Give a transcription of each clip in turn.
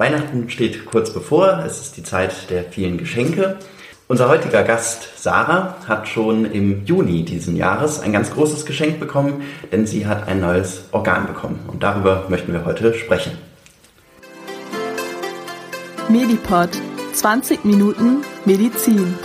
Weihnachten steht kurz bevor, es ist die Zeit der vielen Geschenke. Unser heutiger Gast Sarah hat schon im Juni diesen Jahres ein ganz großes Geschenk bekommen, denn sie hat ein neues Organ bekommen und darüber möchten wir heute sprechen. Medipod 20 Minuten Medizin.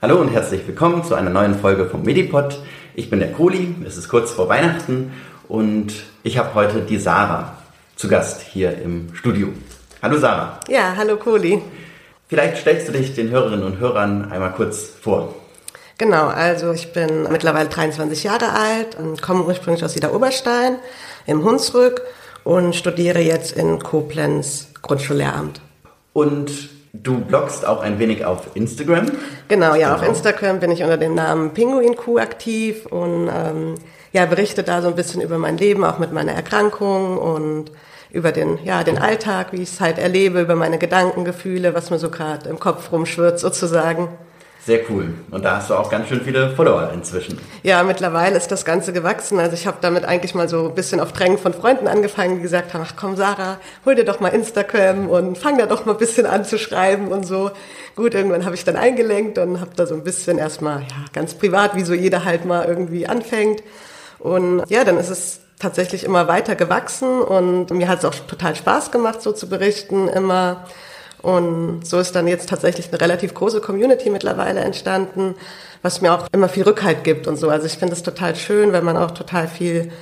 Hallo und herzlich willkommen zu einer neuen Folge vom Medipod. Ich bin der Kohli, es ist kurz vor Weihnachten und ich habe heute die Sarah zu Gast hier im Studio. Hallo Sarah. Ja, hallo Kohli. Vielleicht stellst du dich den Hörerinnen und Hörern einmal kurz vor. Genau, also ich bin mittlerweile 23 Jahre alt und komme ursprünglich aus Niederoberstein im Hunsrück und studiere jetzt in Koblenz Grundschullehramt. Und du bloggst auch ein wenig auf Instagram? Genau, ja, genau. auf Instagram bin ich unter dem Namen Pinguin Q aktiv und ähm, ja, berichte da so ein bisschen über mein Leben, auch mit meiner Erkrankung und über den, ja, den Alltag, wie ich es halt erlebe, über meine Gedanken, Gefühle, was mir so gerade im Kopf rumschwirrt sozusagen. Sehr cool. Und da hast du auch ganz schön viele Follower inzwischen. Ja, mittlerweile ist das Ganze gewachsen. Also ich habe damit eigentlich mal so ein bisschen auf Drängen von Freunden angefangen, die gesagt haben, ach komm Sarah, hol dir doch mal Instagram und fang da doch mal ein bisschen an zu schreiben und so. Gut, irgendwann habe ich dann eingelenkt und habe da so ein bisschen erstmal, ja, ganz privat, wie so jeder halt mal irgendwie anfängt. Und ja, dann ist es tatsächlich immer weiter gewachsen und mir hat es auch total Spaß gemacht, so zu berichten immer. Und so ist dann jetzt tatsächlich eine relativ große Community mittlerweile entstanden, was mir auch immer viel Rückhalt gibt und so. Also ich finde es total schön, wenn man auch total viel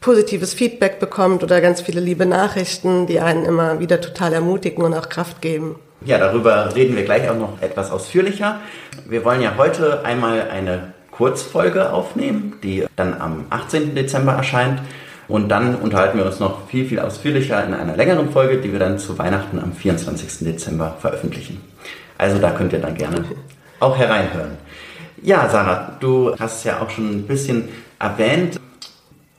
positives Feedback bekommt oder ganz viele liebe Nachrichten, die einen immer wieder total ermutigen und auch Kraft geben. Ja, darüber reden wir gleich auch noch etwas ausführlicher. Wir wollen ja heute einmal eine Kurzfolge aufnehmen, die dann am 18. Dezember erscheint. Und dann unterhalten wir uns noch viel, viel ausführlicher in einer längeren Folge, die wir dann zu Weihnachten am 24. Dezember veröffentlichen. Also da könnt ihr dann gerne auch hereinhören. Ja, Sarah, du hast ja auch schon ein bisschen erwähnt.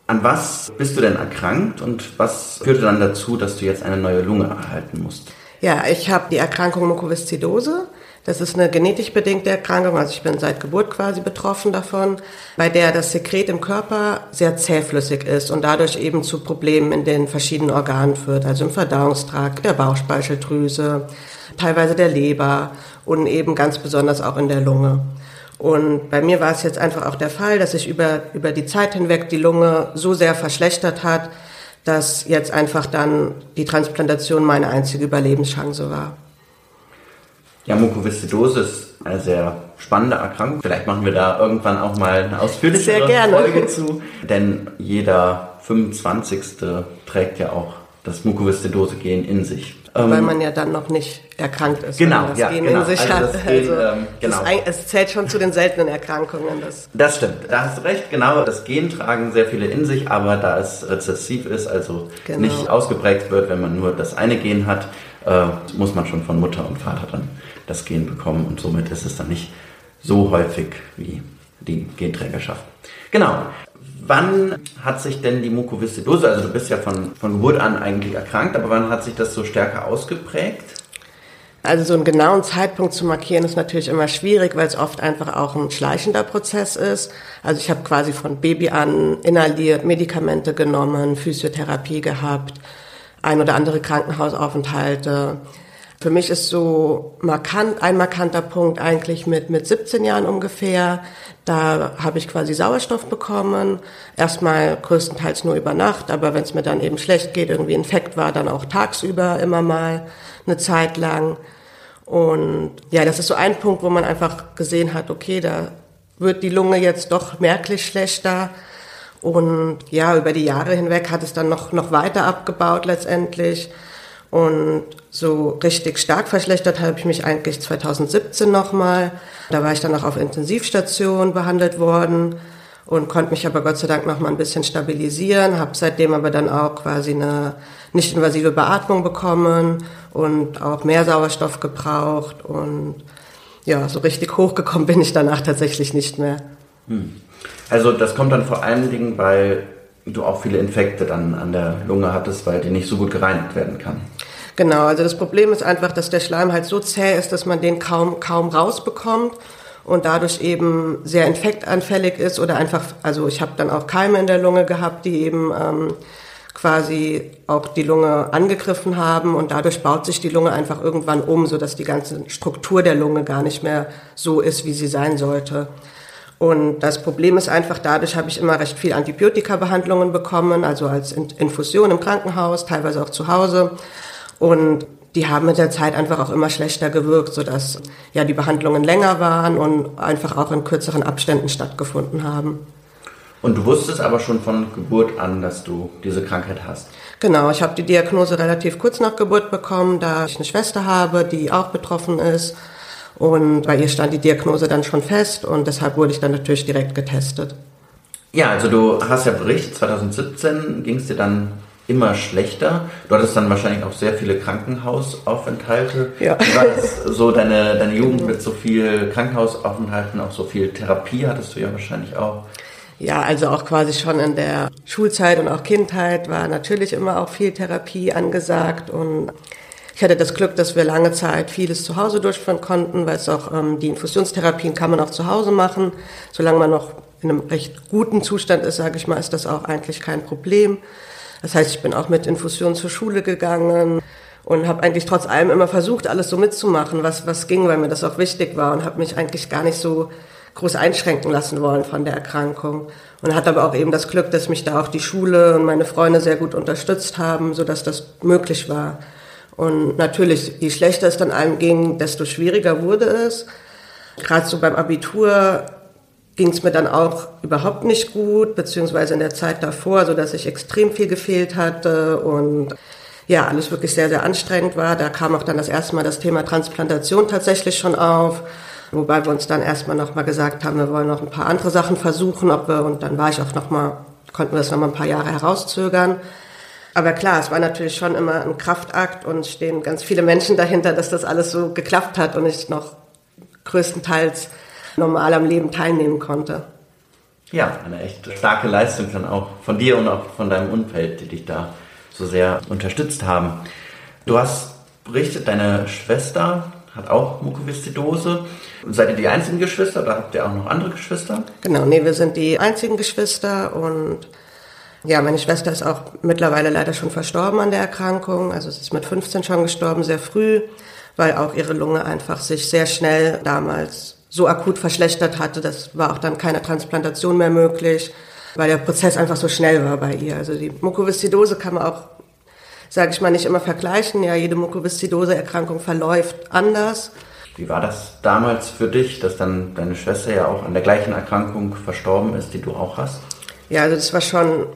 An was bist du denn erkrankt und was führte dann dazu, dass du jetzt eine neue Lunge erhalten musst? Ja, ich habe die Erkrankung Mukoviszidose. Das ist eine genetisch bedingte Erkrankung, also ich bin seit Geburt quasi betroffen davon, bei der das Sekret im Körper sehr zähflüssig ist und dadurch eben zu Problemen in den verschiedenen Organen führt, also im Verdauungstrakt, der Bauchspeicheldrüse, teilweise der Leber und eben ganz besonders auch in der Lunge. Und bei mir war es jetzt einfach auch der Fall, dass sich über, über die Zeit hinweg die Lunge so sehr verschlechtert hat, dass jetzt einfach dann die Transplantation meine einzige Überlebenschance war. Ja, Mukoviszidose ist eine sehr spannende Erkrankung. Vielleicht machen wir da irgendwann auch mal eine ausführlichere Folge zu. Denn jeder 25. trägt ja auch das Mukoviszidose-Gen in sich. Weil ähm, man ja dann noch nicht erkrankt ist. Genau, das ja, Gen genau. in sich also hat. Gen, also, ähm, genau. Ein, es zählt schon zu den seltenen Erkrankungen. Das. das stimmt, da hast du recht. Genau, das Gen tragen sehr viele in sich, aber da es rezessiv ist, also genau. nicht ausgeprägt wird, wenn man nur das eine Gen hat, äh, muss man schon von Mutter und Vater dann das Gen bekommen und somit ist es dann nicht so häufig wie die Genträgerschaft. Genau. Wann hat sich denn die Mukoviszidose, also du bist ja von, von Geburt an eigentlich erkrankt, aber wann hat sich das so stärker ausgeprägt? Also so einen genauen Zeitpunkt zu markieren ist natürlich immer schwierig, weil es oft einfach auch ein schleichender Prozess ist. Also ich habe quasi von Baby an inhaliert, Medikamente genommen, Physiotherapie gehabt, ein oder andere Krankenhausaufenthalte. Für mich ist so markant, ein markanter Punkt eigentlich mit, mit 17 Jahren ungefähr. Da habe ich quasi Sauerstoff bekommen. Erstmal größtenteils nur über Nacht, aber wenn es mir dann eben schlecht geht, irgendwie Infekt war, dann auch tagsüber immer mal eine Zeit lang. Und ja, das ist so ein Punkt, wo man einfach gesehen hat, okay, da wird die Lunge jetzt doch merklich schlechter. Und ja, über die Jahre hinweg hat es dann noch, noch weiter abgebaut letztendlich. Und so richtig stark verschlechtert habe ich mich eigentlich 2017 nochmal. Da war ich dann auch auf Intensivstation behandelt worden und konnte mich aber Gott sei Dank noch mal ein bisschen stabilisieren, habe seitdem aber dann auch quasi eine nicht invasive Beatmung bekommen und auch mehr Sauerstoff gebraucht und ja, so richtig hochgekommen bin ich danach tatsächlich nicht mehr. Hm. Also das kommt dann vor allen Dingen, weil du auch viele Infekte dann an der Lunge hattest, weil die nicht so gut gereinigt werden kann. Genau, also das Problem ist einfach, dass der Schleim halt so zäh ist, dass man den kaum, kaum rausbekommt und dadurch eben sehr infektanfällig ist oder einfach, also ich habe dann auch Keime in der Lunge gehabt, die eben ähm, quasi auch die Lunge angegriffen haben und dadurch baut sich die Lunge einfach irgendwann um, sodass die ganze Struktur der Lunge gar nicht mehr so ist, wie sie sein sollte. Und das Problem ist einfach, dadurch habe ich immer recht viel Antibiotika-Behandlungen bekommen, also als Infusion im Krankenhaus, teilweise auch zu Hause. Und die haben mit der Zeit einfach auch immer schlechter gewirkt, sodass ja die Behandlungen länger waren und einfach auch in kürzeren Abständen stattgefunden haben. Und du wusstest aber schon von Geburt an, dass du diese Krankheit hast. Genau, ich habe die Diagnose relativ kurz nach Geburt bekommen, da ich eine Schwester habe, die auch betroffen ist. Und bei ihr stand die Diagnose dann schon fest und deshalb wurde ich dann natürlich direkt getestet. Ja, also du hast ja berichtet, 2017 ging es dir dann immer schlechter. Du hattest dann wahrscheinlich auch sehr viele Krankenhausaufenthalte. Ja. Wie war das so deine, deine Jugend mit so viel Krankenhausaufenthalten, auch so viel Therapie hattest du ja wahrscheinlich auch? Ja, also auch quasi schon in der Schulzeit und auch Kindheit war natürlich immer auch viel Therapie angesagt und ich hatte das Glück, dass wir lange Zeit vieles zu Hause durchführen konnten, weil es auch ähm, die Infusionstherapien kann man auch zu Hause machen. Solange man noch in einem recht guten Zustand ist, sage ich mal, ist das auch eigentlich kein Problem. Das heißt, ich bin auch mit Infusion zur Schule gegangen und habe eigentlich trotz allem immer versucht, alles so mitzumachen, was, was ging, weil mir das auch wichtig war und habe mich eigentlich gar nicht so groß einschränken lassen wollen von der Erkrankung. Und hatte aber auch eben das Glück, dass mich da auch die Schule und meine Freunde sehr gut unterstützt haben, so dass das möglich war. Und natürlich, je schlechter es dann einem ging, desto schwieriger wurde es. Gerade so beim Abitur ging es mir dann auch überhaupt nicht gut, beziehungsweise in der Zeit davor, so dass ich extrem viel gefehlt hatte und ja, alles wirklich sehr, sehr anstrengend war. Da kam auch dann das erste Mal das Thema Transplantation tatsächlich schon auf. Wobei wir uns dann erstmal nochmal gesagt haben, wir wollen noch ein paar andere Sachen versuchen, ob wir, und dann war ich auch nochmal, konnten wir das nochmal ein paar Jahre herauszögern. Aber klar, es war natürlich schon immer ein Kraftakt und stehen ganz viele Menschen dahinter, dass das alles so geklappt hat und ich noch größtenteils normal am Leben teilnehmen konnte. Ja, eine echt starke Leistung dann auch von dir und auch von deinem Umfeld, die dich da so sehr unterstützt haben. Du hast berichtet, deine Schwester hat auch Mukoviszidose. Seid ihr die einzigen Geschwister oder habt ihr auch noch andere Geschwister? Genau, nee, wir sind die einzigen Geschwister und ja, meine Schwester ist auch mittlerweile leider schon verstorben an der Erkrankung. Also sie ist mit 15 schon gestorben, sehr früh, weil auch ihre Lunge einfach sich sehr schnell damals so akut verschlechtert hatte. Das war auch dann keine Transplantation mehr möglich, weil der Prozess einfach so schnell war bei ihr. Also die Mukoviszidose kann man auch sage ich mal, nicht immer vergleichen. Ja, jede Mukoviszidose-Erkrankung verläuft anders. Wie war das damals für dich, dass dann deine Schwester ja auch an der gleichen Erkrankung verstorben ist, die du auch hast? Ja, also das war schon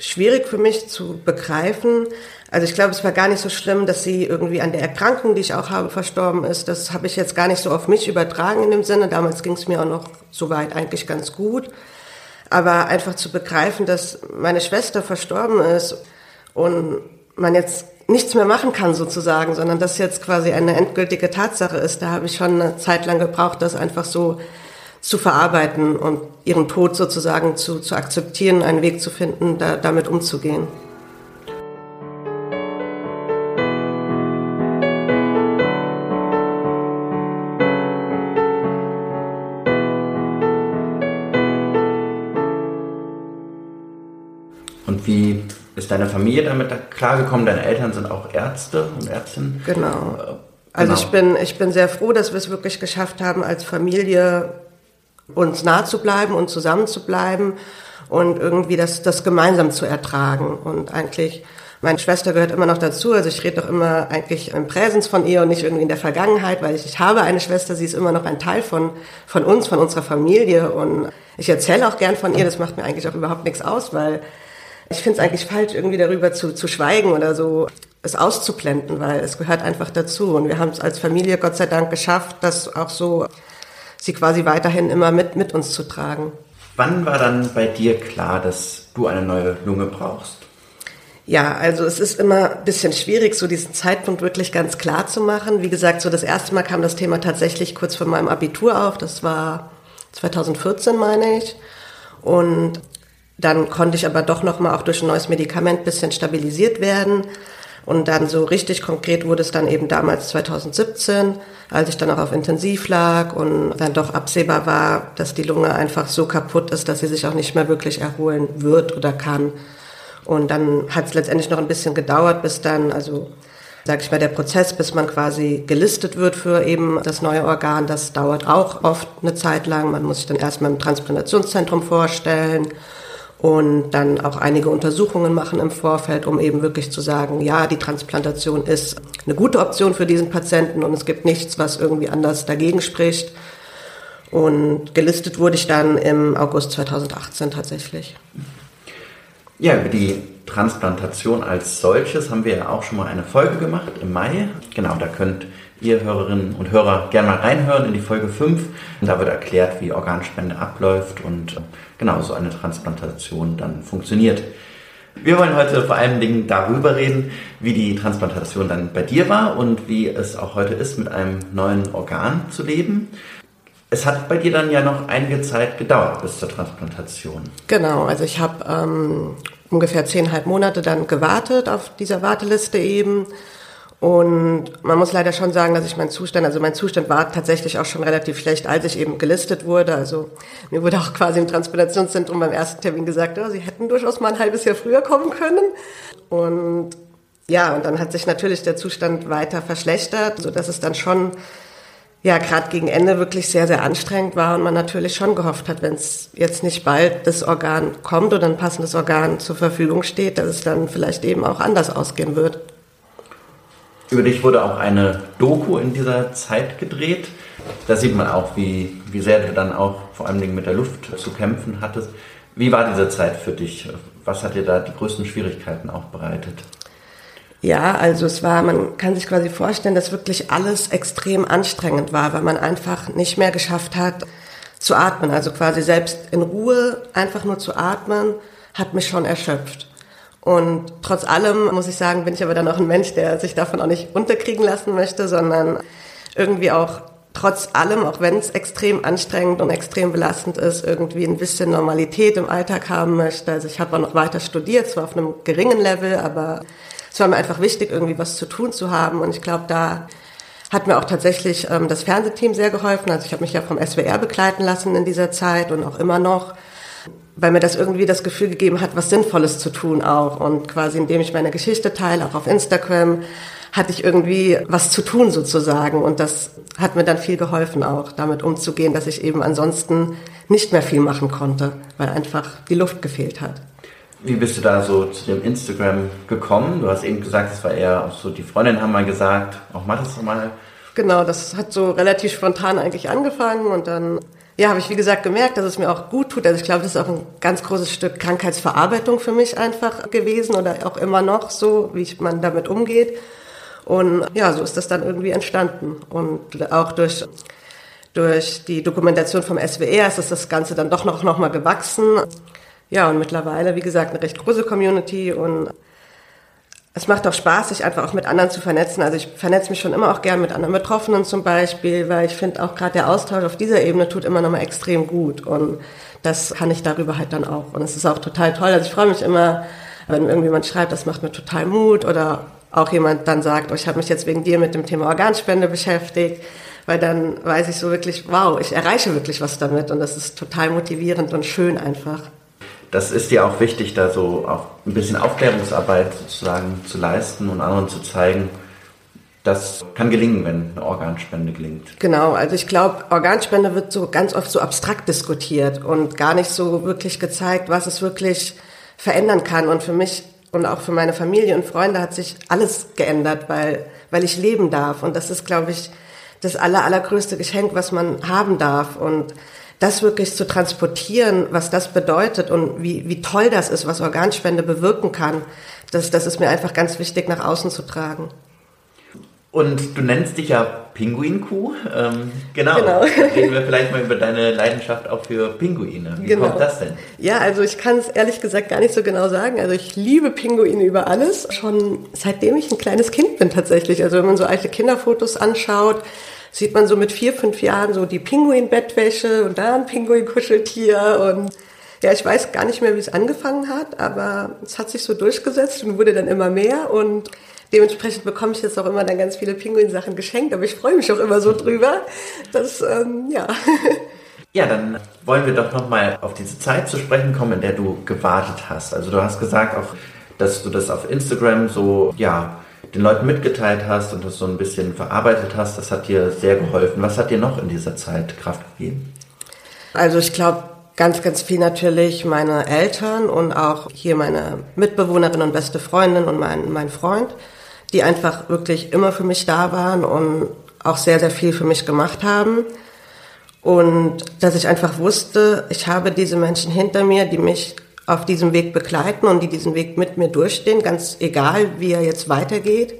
schwierig für mich zu begreifen. Also ich glaube, es war gar nicht so schlimm, dass sie irgendwie an der Erkrankung, die ich auch habe, verstorben ist. Das habe ich jetzt gar nicht so auf mich übertragen in dem Sinne. Damals ging es mir auch noch soweit eigentlich ganz gut. Aber einfach zu begreifen, dass meine Schwester verstorben ist und man jetzt nichts mehr machen kann sozusagen, sondern das jetzt quasi eine endgültige Tatsache ist. Da habe ich schon eine Zeit lang gebraucht, das einfach so zu verarbeiten und ihren Tod sozusagen zu, zu akzeptieren, einen Weg zu finden, da, damit umzugehen. Und wie ist deine Familie damit klargekommen? Deine Eltern sind auch Ärzte und Ärztinnen? Genau. Äh, also genau. ich bin, ich bin sehr froh, dass wir es wirklich geschafft haben, als Familie uns nah zu bleiben und zusammen zu bleiben und irgendwie das, das gemeinsam zu ertragen. Und eigentlich, meine Schwester gehört immer noch dazu, also ich rede doch immer eigentlich im Präsens von ihr und nicht irgendwie in der Vergangenheit, weil ich, ich habe eine Schwester, sie ist immer noch ein Teil von, von uns, von unserer Familie und ich erzähle auch gern von ihr, das macht mir eigentlich auch überhaupt nichts aus, weil ich finde es eigentlich falsch, irgendwie darüber zu, zu schweigen oder so es auszublenden, weil es gehört einfach dazu. Und wir haben es als Familie Gott sei Dank geschafft, das auch so sie quasi weiterhin immer mit, mit uns zu tragen. Wann war dann bei dir klar, dass du eine neue Lunge brauchst? Ja, also es ist immer ein bisschen schwierig, so diesen Zeitpunkt wirklich ganz klar zu machen. Wie gesagt, so das erste Mal kam das Thema tatsächlich kurz vor meinem Abitur auf. Das war 2014, meine ich. Und dann konnte ich aber doch nochmal auch durch ein neues Medikament bisschen stabilisiert werden. Und dann so richtig konkret wurde es dann eben damals 2017, als ich dann auch auf Intensiv lag und dann doch absehbar war, dass die Lunge einfach so kaputt ist, dass sie sich auch nicht mehr wirklich erholen wird oder kann. Und dann hat es letztendlich noch ein bisschen gedauert, bis dann, also sag ich mal, der Prozess, bis man quasi gelistet wird für eben das neue Organ, das dauert auch oft eine Zeit lang. Man muss sich dann erstmal im Transplantationszentrum vorstellen und dann auch einige Untersuchungen machen im Vorfeld, um eben wirklich zu sagen, ja, die Transplantation ist eine gute Option für diesen Patienten und es gibt nichts, was irgendwie anders dagegen spricht. Und gelistet wurde ich dann im August 2018 tatsächlich. Ja, über die Transplantation als solches haben wir ja auch schon mal eine Folge gemacht im Mai. Genau, da könnt ihr Hörerinnen und Hörer gerne mal reinhören in die Folge 5. Da wird erklärt, wie Organspende abläuft und äh, genau so eine Transplantation dann funktioniert. Wir wollen heute vor allen Dingen darüber reden, wie die Transplantation dann bei dir war und wie es auch heute ist, mit einem neuen Organ zu leben. Es hat bei dir dann ja noch einige Zeit gedauert bis zur Transplantation. Genau, also ich habe ähm, ungefähr zehnhalb Monate dann gewartet auf dieser Warteliste eben. Und man muss leider schon sagen, dass ich meinen Zustand, also mein Zustand war tatsächlich auch schon relativ schlecht, als ich eben gelistet wurde. Also mir wurde auch quasi im Transplantationszentrum beim ersten Termin gesagt, oh, sie hätten durchaus mal ein halbes Jahr früher kommen können. Und ja, und dann hat sich natürlich der Zustand weiter verschlechtert, so dass es dann schon ja gerade gegen Ende wirklich sehr, sehr anstrengend war und man natürlich schon gehofft hat, wenn es jetzt nicht bald das Organ kommt oder ein passendes Organ zur Verfügung steht, dass es dann vielleicht eben auch anders ausgehen wird. Über dich wurde auch eine Doku in dieser Zeit gedreht. Da sieht man auch, wie, wie sehr du dann auch vor allen Dingen mit der Luft zu kämpfen hattest. Wie war diese Zeit für dich? Was hat dir da die größten Schwierigkeiten auch bereitet? Ja, also es war, man kann sich quasi vorstellen, dass wirklich alles extrem anstrengend war, weil man einfach nicht mehr geschafft hat zu atmen. Also quasi selbst in Ruhe einfach nur zu atmen, hat mich schon erschöpft. Und trotz allem muss ich sagen, bin ich aber dann auch ein Mensch, der sich davon auch nicht unterkriegen lassen möchte, sondern irgendwie auch trotz allem, auch wenn es extrem anstrengend und extrem belastend ist, irgendwie ein bisschen Normalität im Alltag haben möchte. Also ich habe auch noch weiter studiert, zwar auf einem geringen Level, aber es war mir einfach wichtig, irgendwie was zu tun zu haben. Und ich glaube, da hat mir auch tatsächlich ähm, das Fernsehteam sehr geholfen. Also ich habe mich ja vom SWR begleiten lassen in dieser Zeit und auch immer noch, weil mir das irgendwie das Gefühl gegeben hat, was Sinnvolles zu tun auch. Und quasi indem ich meine Geschichte teile, auch auf Instagram, hatte ich irgendwie was zu tun sozusagen. Und das hat mir dann viel geholfen auch, damit umzugehen, dass ich eben ansonsten nicht mehr viel machen konnte, weil einfach die Luft gefehlt hat. Wie bist du da so zu dem Instagram gekommen? Du hast eben gesagt, es war eher auch so, die Freundin haben mal gesagt, auch mach das mal. Genau, das hat so relativ spontan eigentlich angefangen und dann, ja, habe ich wie gesagt gemerkt, dass es mir auch gut tut. Also ich glaube, das ist auch ein ganz großes Stück Krankheitsverarbeitung für mich einfach gewesen oder auch immer noch so, wie man damit umgeht. Und ja, so ist das dann irgendwie entstanden. Und auch durch, durch die Dokumentation vom SWR ist das Ganze dann doch noch, noch mal gewachsen. Ja, und mittlerweile, wie gesagt, eine recht große Community und es macht auch Spaß, sich einfach auch mit anderen zu vernetzen. Also ich vernetze mich schon immer auch gern mit anderen Betroffenen zum Beispiel, weil ich finde auch gerade der Austausch auf dieser Ebene tut immer nochmal extrem gut und das kann ich darüber halt dann auch. Und es ist auch total toll. Also ich freue mich immer, wenn irgendjemand schreibt, das macht mir total Mut oder auch jemand dann sagt, oh, ich habe mich jetzt wegen dir mit dem Thema Organspende beschäftigt, weil dann weiß ich so wirklich, wow, ich erreiche wirklich was damit und das ist total motivierend und schön einfach das ist dir auch wichtig, da so auch ein bisschen Aufklärungsarbeit sozusagen zu leisten und anderen zu zeigen, das kann gelingen, wenn eine Organspende gelingt. Genau, also ich glaube, Organspende wird so ganz oft so abstrakt diskutiert und gar nicht so wirklich gezeigt, was es wirklich verändern kann. Und für mich und auch für meine Familie und Freunde hat sich alles geändert, weil, weil ich leben darf. Und das ist, glaube ich, das aller, allergrößte Geschenk, was man haben darf. Und das wirklich zu transportieren, was das bedeutet und wie, wie toll das ist, was Organspende bewirken kann, das, das ist mir einfach ganz wichtig, nach außen zu tragen. Und du nennst dich ja Pinguinkuh. Ähm, genau. genau. Reden wir vielleicht mal über deine Leidenschaft auch für Pinguine. Wie genau. kommt das denn? Ja, also ich kann es ehrlich gesagt gar nicht so genau sagen. Also ich liebe Pinguine über alles. Schon seitdem ich ein kleines Kind bin tatsächlich. Also wenn man so alte Kinderfotos anschaut, sieht man so mit vier, fünf Jahren so die Pinguin-Bettwäsche und da ein Pinguin-Kuscheltier und ja, ich weiß gar nicht mehr, wie es angefangen hat, aber es hat sich so durchgesetzt und wurde dann immer mehr und dementsprechend bekomme ich jetzt auch immer dann ganz viele Pinguin-Sachen geschenkt, aber ich freue mich auch immer so drüber, dass, ähm, ja. Ja, dann wollen wir doch nochmal auf diese Zeit zu sprechen kommen, in der du gewartet hast. Also du hast gesagt, auch dass du das auf Instagram so, ja, den Leuten mitgeteilt hast und das so ein bisschen verarbeitet hast, das hat dir sehr geholfen. Was hat dir noch in dieser Zeit Kraft gegeben? Also ich glaube, ganz, ganz viel natürlich meine Eltern und auch hier meine Mitbewohnerin und beste Freundin und mein, mein Freund, die einfach wirklich immer für mich da waren und auch sehr, sehr viel für mich gemacht haben. Und dass ich einfach wusste, ich habe diese Menschen hinter mir, die mich auf diesem Weg begleiten und die diesen Weg mit mir durchstehen, ganz egal, wie er jetzt weitergeht.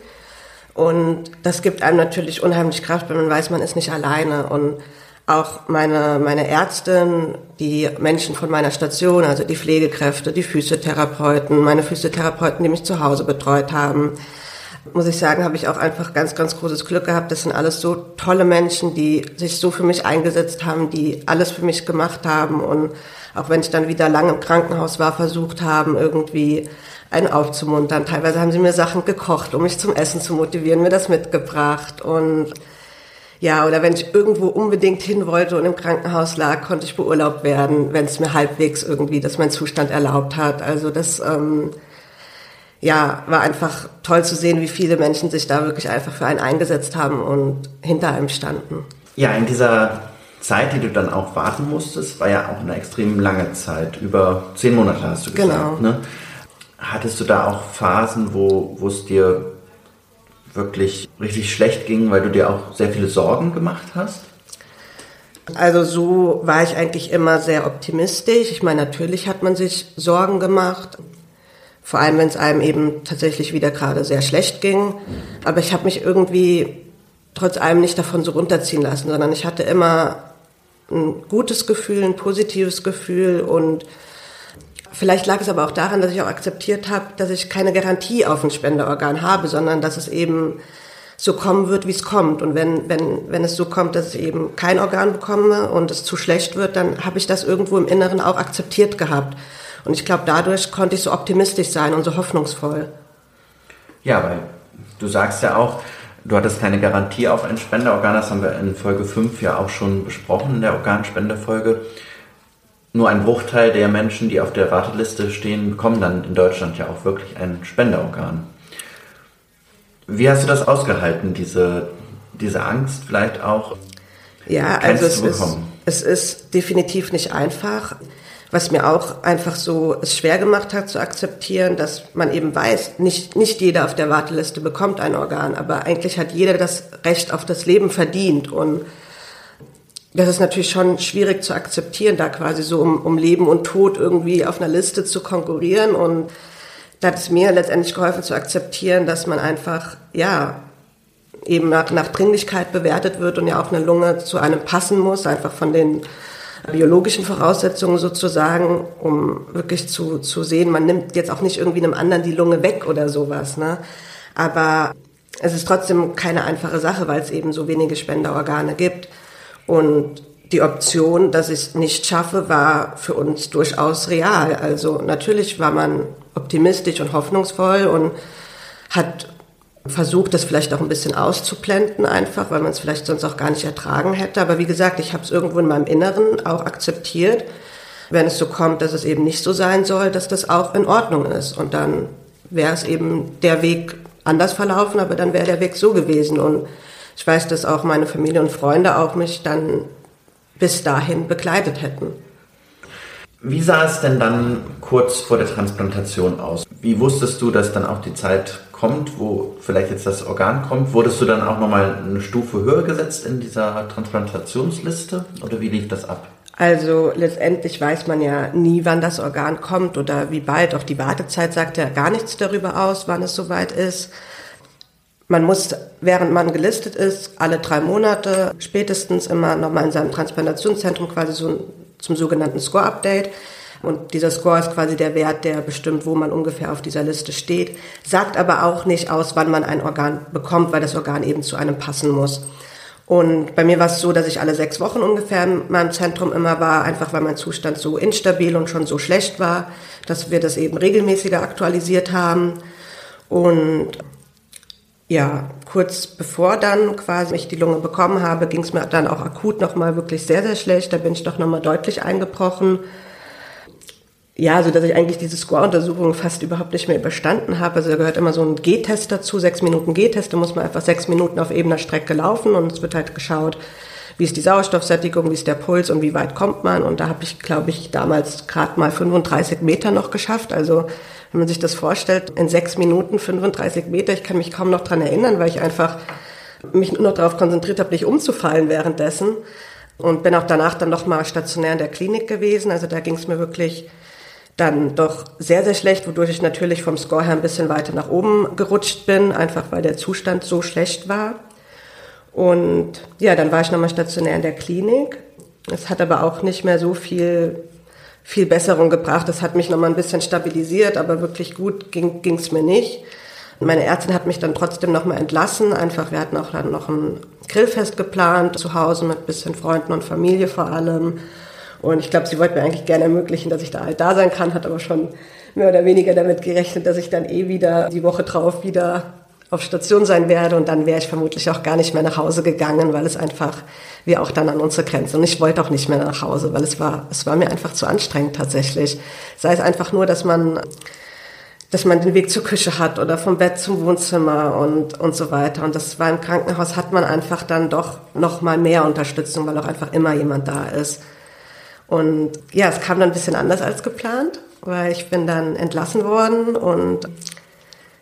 Und das gibt einem natürlich unheimlich Kraft, wenn man weiß, man ist nicht alleine. Und auch meine, meine Ärztin, die Menschen von meiner Station, also die Pflegekräfte, die Physiotherapeuten, meine Physiotherapeuten, die mich zu Hause betreut haben, muss ich sagen, habe ich auch einfach ganz, ganz großes Glück gehabt. Das sind alles so tolle Menschen, die sich so für mich eingesetzt haben, die alles für mich gemacht haben und auch wenn ich dann wieder lange im Krankenhaus war, versucht haben, irgendwie einen aufzumuntern. Teilweise haben sie mir Sachen gekocht, um mich zum Essen zu motivieren, mir das mitgebracht und ja, oder wenn ich irgendwo unbedingt hin wollte und im Krankenhaus lag, konnte ich beurlaubt werden, wenn es mir halbwegs irgendwie, dass mein Zustand erlaubt hat. Also das ähm, ja, war einfach toll zu sehen, wie viele Menschen sich da wirklich einfach für einen eingesetzt haben und hinter einem standen. Ja, in dieser Zeit, die du dann auch warten musstest, war ja auch eine extrem lange Zeit. Über zehn Monate hast du gesagt. Genau. Ne? Hattest du da auch Phasen, wo es dir wirklich richtig schlecht ging, weil du dir auch sehr viele Sorgen gemacht hast? Also so war ich eigentlich immer sehr optimistisch. Ich meine, natürlich hat man sich Sorgen gemacht, vor allem wenn es einem eben tatsächlich wieder gerade sehr schlecht ging. Aber ich habe mich irgendwie trotz allem nicht davon so runterziehen lassen, sondern ich hatte immer ein gutes Gefühl, ein positives Gefühl und Vielleicht lag es aber auch daran, dass ich auch akzeptiert habe, dass ich keine Garantie auf ein Spenderorgan habe, sondern dass es eben so kommen wird, wie es kommt. Und wenn, wenn, wenn es so kommt, dass ich eben kein Organ bekomme und es zu schlecht wird, dann habe ich das irgendwo im Inneren auch akzeptiert gehabt. Und ich glaube, dadurch konnte ich so optimistisch sein und so hoffnungsvoll. Ja, weil du sagst ja auch, du hattest keine Garantie auf ein Spenderorgan. Das haben wir in Folge 5 ja auch schon besprochen, in der Organspendefolge nur ein Bruchteil der Menschen, die auf der Warteliste stehen, bekommen dann in Deutschland ja auch wirklich ein Spenderorgan. Wie hast du das ausgehalten, diese, diese Angst vielleicht auch? Ja, also es ist, es ist definitiv nicht einfach. Was mir auch einfach so es schwer gemacht hat zu akzeptieren, dass man eben weiß, nicht, nicht jeder auf der Warteliste bekommt ein Organ, aber eigentlich hat jeder das Recht auf das Leben verdient und das ist natürlich schon schwierig zu akzeptieren, da quasi so um, um Leben und Tod irgendwie auf einer Liste zu konkurrieren. Und da hat es mir letztendlich geholfen zu akzeptieren, dass man einfach, ja, eben nach, nach Dringlichkeit bewertet wird und ja auch eine Lunge zu einem passen muss, einfach von den biologischen Voraussetzungen sozusagen, um wirklich zu, zu sehen, man nimmt jetzt auch nicht irgendwie einem anderen die Lunge weg oder sowas. Ne? Aber es ist trotzdem keine einfache Sache, weil es eben so wenige Spenderorgane gibt. Und die Option, dass ich es nicht schaffe, war für uns durchaus real. Also natürlich war man optimistisch und hoffnungsvoll und hat versucht, das vielleicht auch ein bisschen auszublenden einfach, weil man es vielleicht sonst auch gar nicht ertragen hätte. Aber wie gesagt, ich habe es irgendwo in meinem Inneren auch akzeptiert, wenn es so kommt, dass es eben nicht so sein soll, dass das auch in Ordnung ist. Und dann wäre es eben der Weg anders verlaufen, aber dann wäre der Weg so gewesen. Und ich weiß, dass auch meine Familie und Freunde auch mich dann bis dahin begleitet hätten. Wie sah es denn dann kurz vor der Transplantation aus? Wie wusstest du, dass dann auch die Zeit kommt, wo vielleicht jetzt das Organ kommt? Wurdest du dann auch nochmal eine Stufe höher gesetzt in dieser Transplantationsliste oder wie lief das ab? Also letztendlich weiß man ja nie, wann das Organ kommt oder wie bald. Auch die Wartezeit sagt ja gar nichts darüber aus, wann es soweit ist. Man muss, während man gelistet ist, alle drei Monate spätestens immer nochmal in seinem Transplantationszentrum quasi so zum sogenannten Score-Update. Und dieser Score ist quasi der Wert, der bestimmt, wo man ungefähr auf dieser Liste steht, sagt aber auch nicht aus, wann man ein Organ bekommt, weil das Organ eben zu einem passen muss. Und bei mir war es so, dass ich alle sechs Wochen ungefähr in meinem Zentrum immer war, einfach weil mein Zustand so instabil und schon so schlecht war, dass wir das eben regelmäßiger aktualisiert haben. Und ja, kurz bevor dann quasi ich die Lunge bekommen habe, ging es mir dann auch akut nochmal wirklich sehr, sehr schlecht. Da bin ich doch nochmal deutlich eingebrochen. Ja, so dass ich eigentlich diese Score-Untersuchung fast überhaupt nicht mehr überstanden habe. Also da gehört immer so ein G-Test dazu, sechs Minuten G-Test. Da muss man einfach sechs Minuten auf ebener Strecke laufen und es wird halt geschaut, wie ist die Sauerstoffsättigung, wie ist der Puls und wie weit kommt man. Und da habe ich, glaube ich, damals gerade mal 35 Meter noch geschafft. Also wenn man sich das vorstellt, in sechs Minuten 35 Meter, ich kann mich kaum noch dran erinnern, weil ich einfach mich nur noch darauf konzentriert habe, nicht umzufallen währenddessen. Und bin auch danach dann nochmal stationär in der Klinik gewesen. Also da ging es mir wirklich dann doch sehr, sehr schlecht, wodurch ich natürlich vom Score her ein bisschen weiter nach oben gerutscht bin, einfach weil der Zustand so schlecht war. Und ja, dann war ich nochmal stationär in der Klinik. Es hat aber auch nicht mehr so viel, viel Besserung gebracht. Es hat mich nochmal ein bisschen stabilisiert, aber wirklich gut ging es mir nicht. Meine Ärztin hat mich dann trotzdem nochmal entlassen. Einfach, wir hatten auch dann noch ein Grillfest geplant, zu Hause mit bisschen Freunden und Familie vor allem. Und ich glaube, sie wollte mir eigentlich gerne ermöglichen, dass ich da halt da sein kann, hat aber schon mehr oder weniger damit gerechnet, dass ich dann eh wieder die Woche drauf wieder auf Station sein werde und dann wäre ich vermutlich auch gar nicht mehr nach Hause gegangen, weil es einfach wir auch dann an unsere Grenze und ich wollte auch nicht mehr nach Hause, weil es war es war mir einfach zu anstrengend tatsächlich. Sei es einfach nur, dass man dass man den Weg zur Küche hat oder vom Bett zum Wohnzimmer und und so weiter und das war im Krankenhaus hat man einfach dann doch noch mal mehr Unterstützung, weil auch einfach immer jemand da ist. Und ja, es kam dann ein bisschen anders als geplant, weil ich bin dann entlassen worden und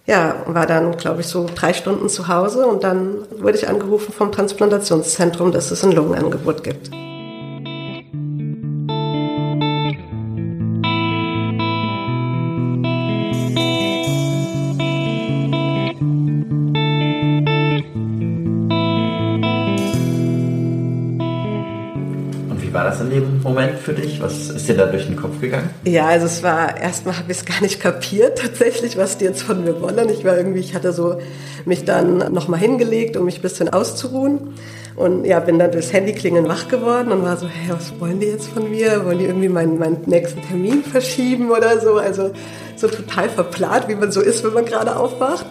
ja, war dann, glaube ich, so drei Stunden zu Hause und dann wurde ich angerufen vom Transplantationszentrum, dass es ein Lungenangebot gibt. Für dich? Was ist dir da durch den Kopf gegangen? Ja, also es war, erstmal habe ich es gar nicht kapiert tatsächlich, was die jetzt von mir wollen. Ich war irgendwie, ich hatte so mich dann nochmal hingelegt, um mich ein bisschen auszuruhen. Und ja, bin dann durchs Handy klingeln wach geworden und war so, hey, was wollen die jetzt von mir? Wollen die irgendwie meinen, meinen nächsten Termin verschieben oder so? Also so total verplant, wie man so ist, wenn man gerade aufwacht.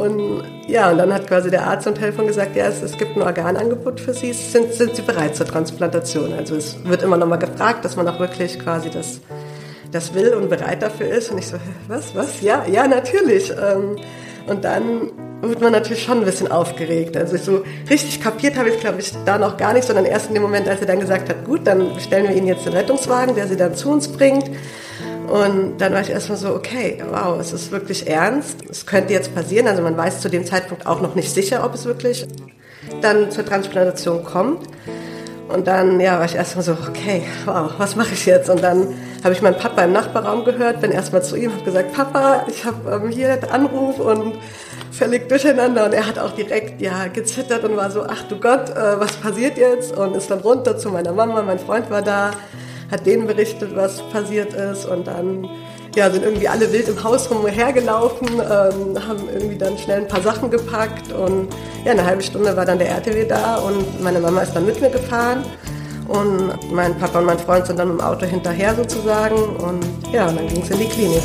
Und ja, und dann hat quasi der Arzt am Telefon gesagt, ja, es, es gibt ein Organangebot für Sie, sind, sind Sie bereit zur Transplantation? Also es wird immer nochmal gefragt, dass man auch wirklich quasi das, das will und bereit dafür ist. Und ich so, was, was? Ja, ja, natürlich. Ähm, und dann wird man natürlich schon ein bisschen aufgeregt. Also so richtig kapiert habe ich, glaube ich, da noch gar nicht, sondern erst in dem Moment, als er dann gesagt hat, gut, dann bestellen wir Ihnen jetzt den Rettungswagen, der Sie dann zu uns bringt. Und dann war ich erstmal so, okay, wow, es ist wirklich ernst. Es könnte jetzt passieren. Also man weiß zu dem Zeitpunkt auch noch nicht sicher, ob es wirklich dann zur Transplantation kommt. Und dann ja, war ich erstmal so, okay, wow, was mache ich jetzt? Und dann habe ich meinen Papa im Nachbarraum gehört, bin erstmal zu ihm, habe gesagt, Papa, ich habe ähm, hier einen Anruf und völlig durcheinander. Und er hat auch direkt ja gezittert und war so, ach du Gott, äh, was passiert jetzt? Und ist dann runter zu meiner Mama, mein Freund war da hat denen berichtet, was passiert ist. Und dann ja, sind irgendwie alle wild im Haus rumhergelaufen, ähm, haben irgendwie dann schnell ein paar Sachen gepackt. Und ja, eine halbe Stunde war dann der RTW da und meine Mama ist dann mit mir gefahren. Und mein Papa und mein Freund sind dann im Auto hinterher sozusagen. Und ja, dann ging es in die Klinik.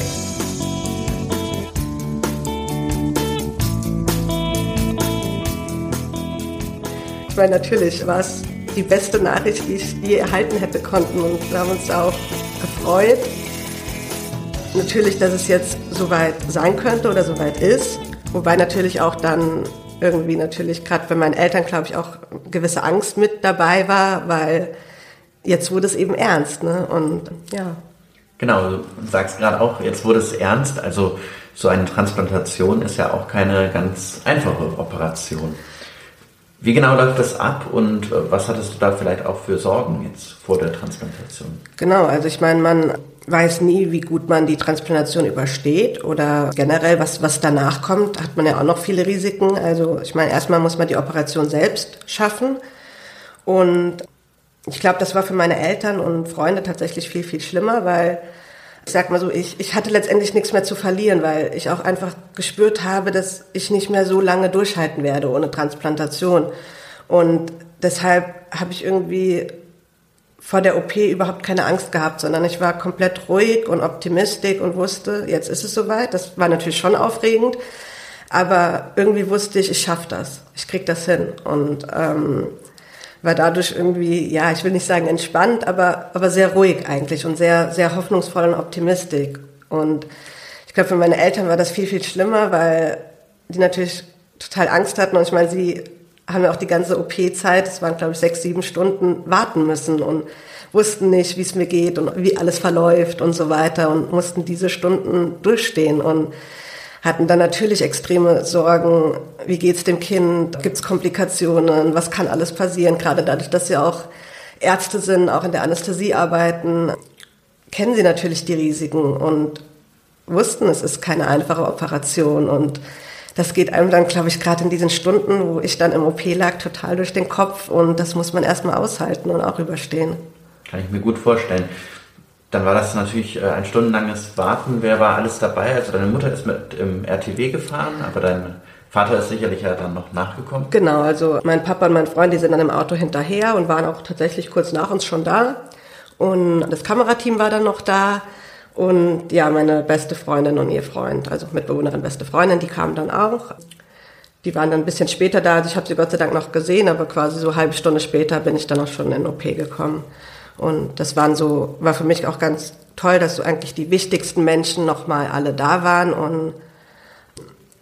Ich meine, natürlich war es die beste Nachricht, die ich je erhalten hätte konnten. Und wir haben uns auch gefreut. Natürlich, dass es jetzt soweit sein könnte oder soweit ist. Wobei natürlich auch dann irgendwie natürlich gerade bei meinen Eltern, glaube ich, auch gewisse Angst mit dabei war, weil jetzt wurde es eben ernst. Ne? Und ja. Genau, du sagst gerade auch, jetzt wurde es ernst. Also so eine Transplantation ist ja auch keine ganz einfache Operation. Wie genau läuft das ab und äh, was hattest du da vielleicht auch für Sorgen jetzt vor der Transplantation? Genau, also ich meine, man weiß nie, wie gut man die Transplantation übersteht oder generell, was, was danach kommt, hat man ja auch noch viele Risiken. Also ich meine, erstmal muss man die Operation selbst schaffen und ich glaube, das war für meine Eltern und Freunde tatsächlich viel, viel schlimmer, weil ich sag mal so, ich, ich hatte letztendlich nichts mehr zu verlieren, weil ich auch einfach gespürt habe, dass ich nicht mehr so lange durchhalten werde ohne Transplantation. Und deshalb habe ich irgendwie vor der OP überhaupt keine Angst gehabt, sondern ich war komplett ruhig und optimistisch und wusste, jetzt ist es soweit. Das war natürlich schon aufregend, aber irgendwie wusste ich, ich schaffe das, ich krieg das hin. Und ähm, war dadurch irgendwie, ja, ich will nicht sagen entspannt, aber, aber sehr ruhig eigentlich und sehr, sehr hoffnungsvoll und optimistisch. Und ich glaube, für meine Eltern war das viel, viel schlimmer, weil die natürlich total Angst hatten. Und ich meine, sie haben ja auch die ganze OP-Zeit, es waren, glaube ich, sechs, sieben Stunden, warten müssen und wussten nicht, wie es mir geht und wie alles verläuft und so weiter und mussten diese Stunden durchstehen und hatten dann natürlich extreme Sorgen, wie geht's dem Kind, gibt's Komplikationen, was kann alles passieren, gerade dadurch, dass sie auch Ärzte sind, auch in der Anästhesie arbeiten, kennen sie natürlich die Risiken und wussten, es ist keine einfache Operation und das geht einem dann, glaube ich, gerade in diesen Stunden, wo ich dann im OP lag, total durch den Kopf und das muss man erstmal aushalten und auch überstehen. Kann ich mir gut vorstellen. Dann war das natürlich äh, ein stundenlanges Warten. Wer war alles dabei? Also deine Mutter ist mit im RTW gefahren, aber dein Vater ist sicherlich ja dann noch nachgekommen. Genau, also mein Papa und mein Freund, die sind dann im Auto hinterher und waren auch tatsächlich kurz nach uns schon da. Und das Kamerateam war dann noch da. Und ja, meine beste Freundin und ihr Freund, also Mitbewohnerin, beste Freundin, die kamen dann auch. Die waren dann ein bisschen später da, also ich habe sie Gott sei Dank noch gesehen, aber quasi so halbe Stunde später bin ich dann auch schon in OP gekommen. Und das waren so, war für mich auch ganz toll, dass so eigentlich die wichtigsten Menschen nochmal alle da waren und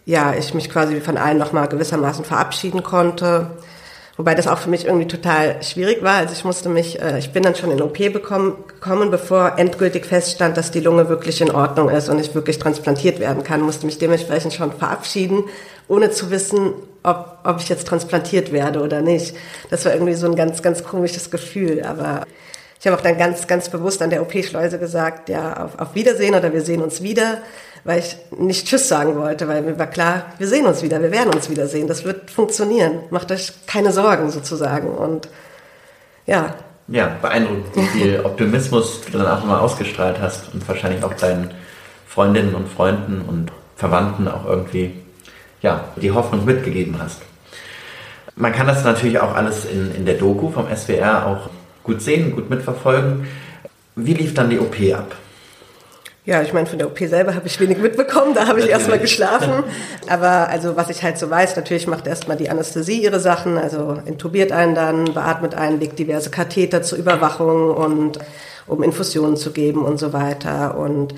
ja, ich mich quasi von allen nochmal gewissermaßen verabschieden konnte. Wobei das auch für mich irgendwie total schwierig war. Also ich musste mich, äh, ich bin dann schon in OP bekommen, gekommen, bevor endgültig feststand, dass die Lunge wirklich in Ordnung ist und ich wirklich transplantiert werden kann, musste mich dementsprechend schon verabschieden, ohne zu wissen, ob, ob ich jetzt transplantiert werde oder nicht. Das war irgendwie so ein ganz, ganz komisches Gefühl. Aber ich habe auch dann ganz, ganz bewusst an der OP-Schleuse gesagt, ja, auf, auf Wiedersehen oder wir sehen uns wieder weil ich nicht Tschüss sagen wollte, weil mir war klar, wir sehen uns wieder, wir werden uns wiedersehen, das wird funktionieren. Macht euch keine Sorgen sozusagen. Und ja. Ja, beeindruckend, wie viel Optimismus du dann auch immer ausgestrahlt hast und wahrscheinlich auch deinen Freundinnen und Freunden und Verwandten auch irgendwie ja, die Hoffnung mitgegeben hast. Man kann das natürlich auch alles in, in der Doku vom SWR auch gut sehen, gut mitverfolgen. Wie lief dann die OP ab? Ja, ich meine, von der OP selber habe ich wenig mitbekommen, da habe ich erstmal geschlafen. Aber also was ich halt so weiß, natürlich macht erstmal die Anästhesie ihre Sachen, also intubiert einen dann, beatmet einen, legt diverse Katheter zur Überwachung und um Infusionen zu geben und so weiter. Und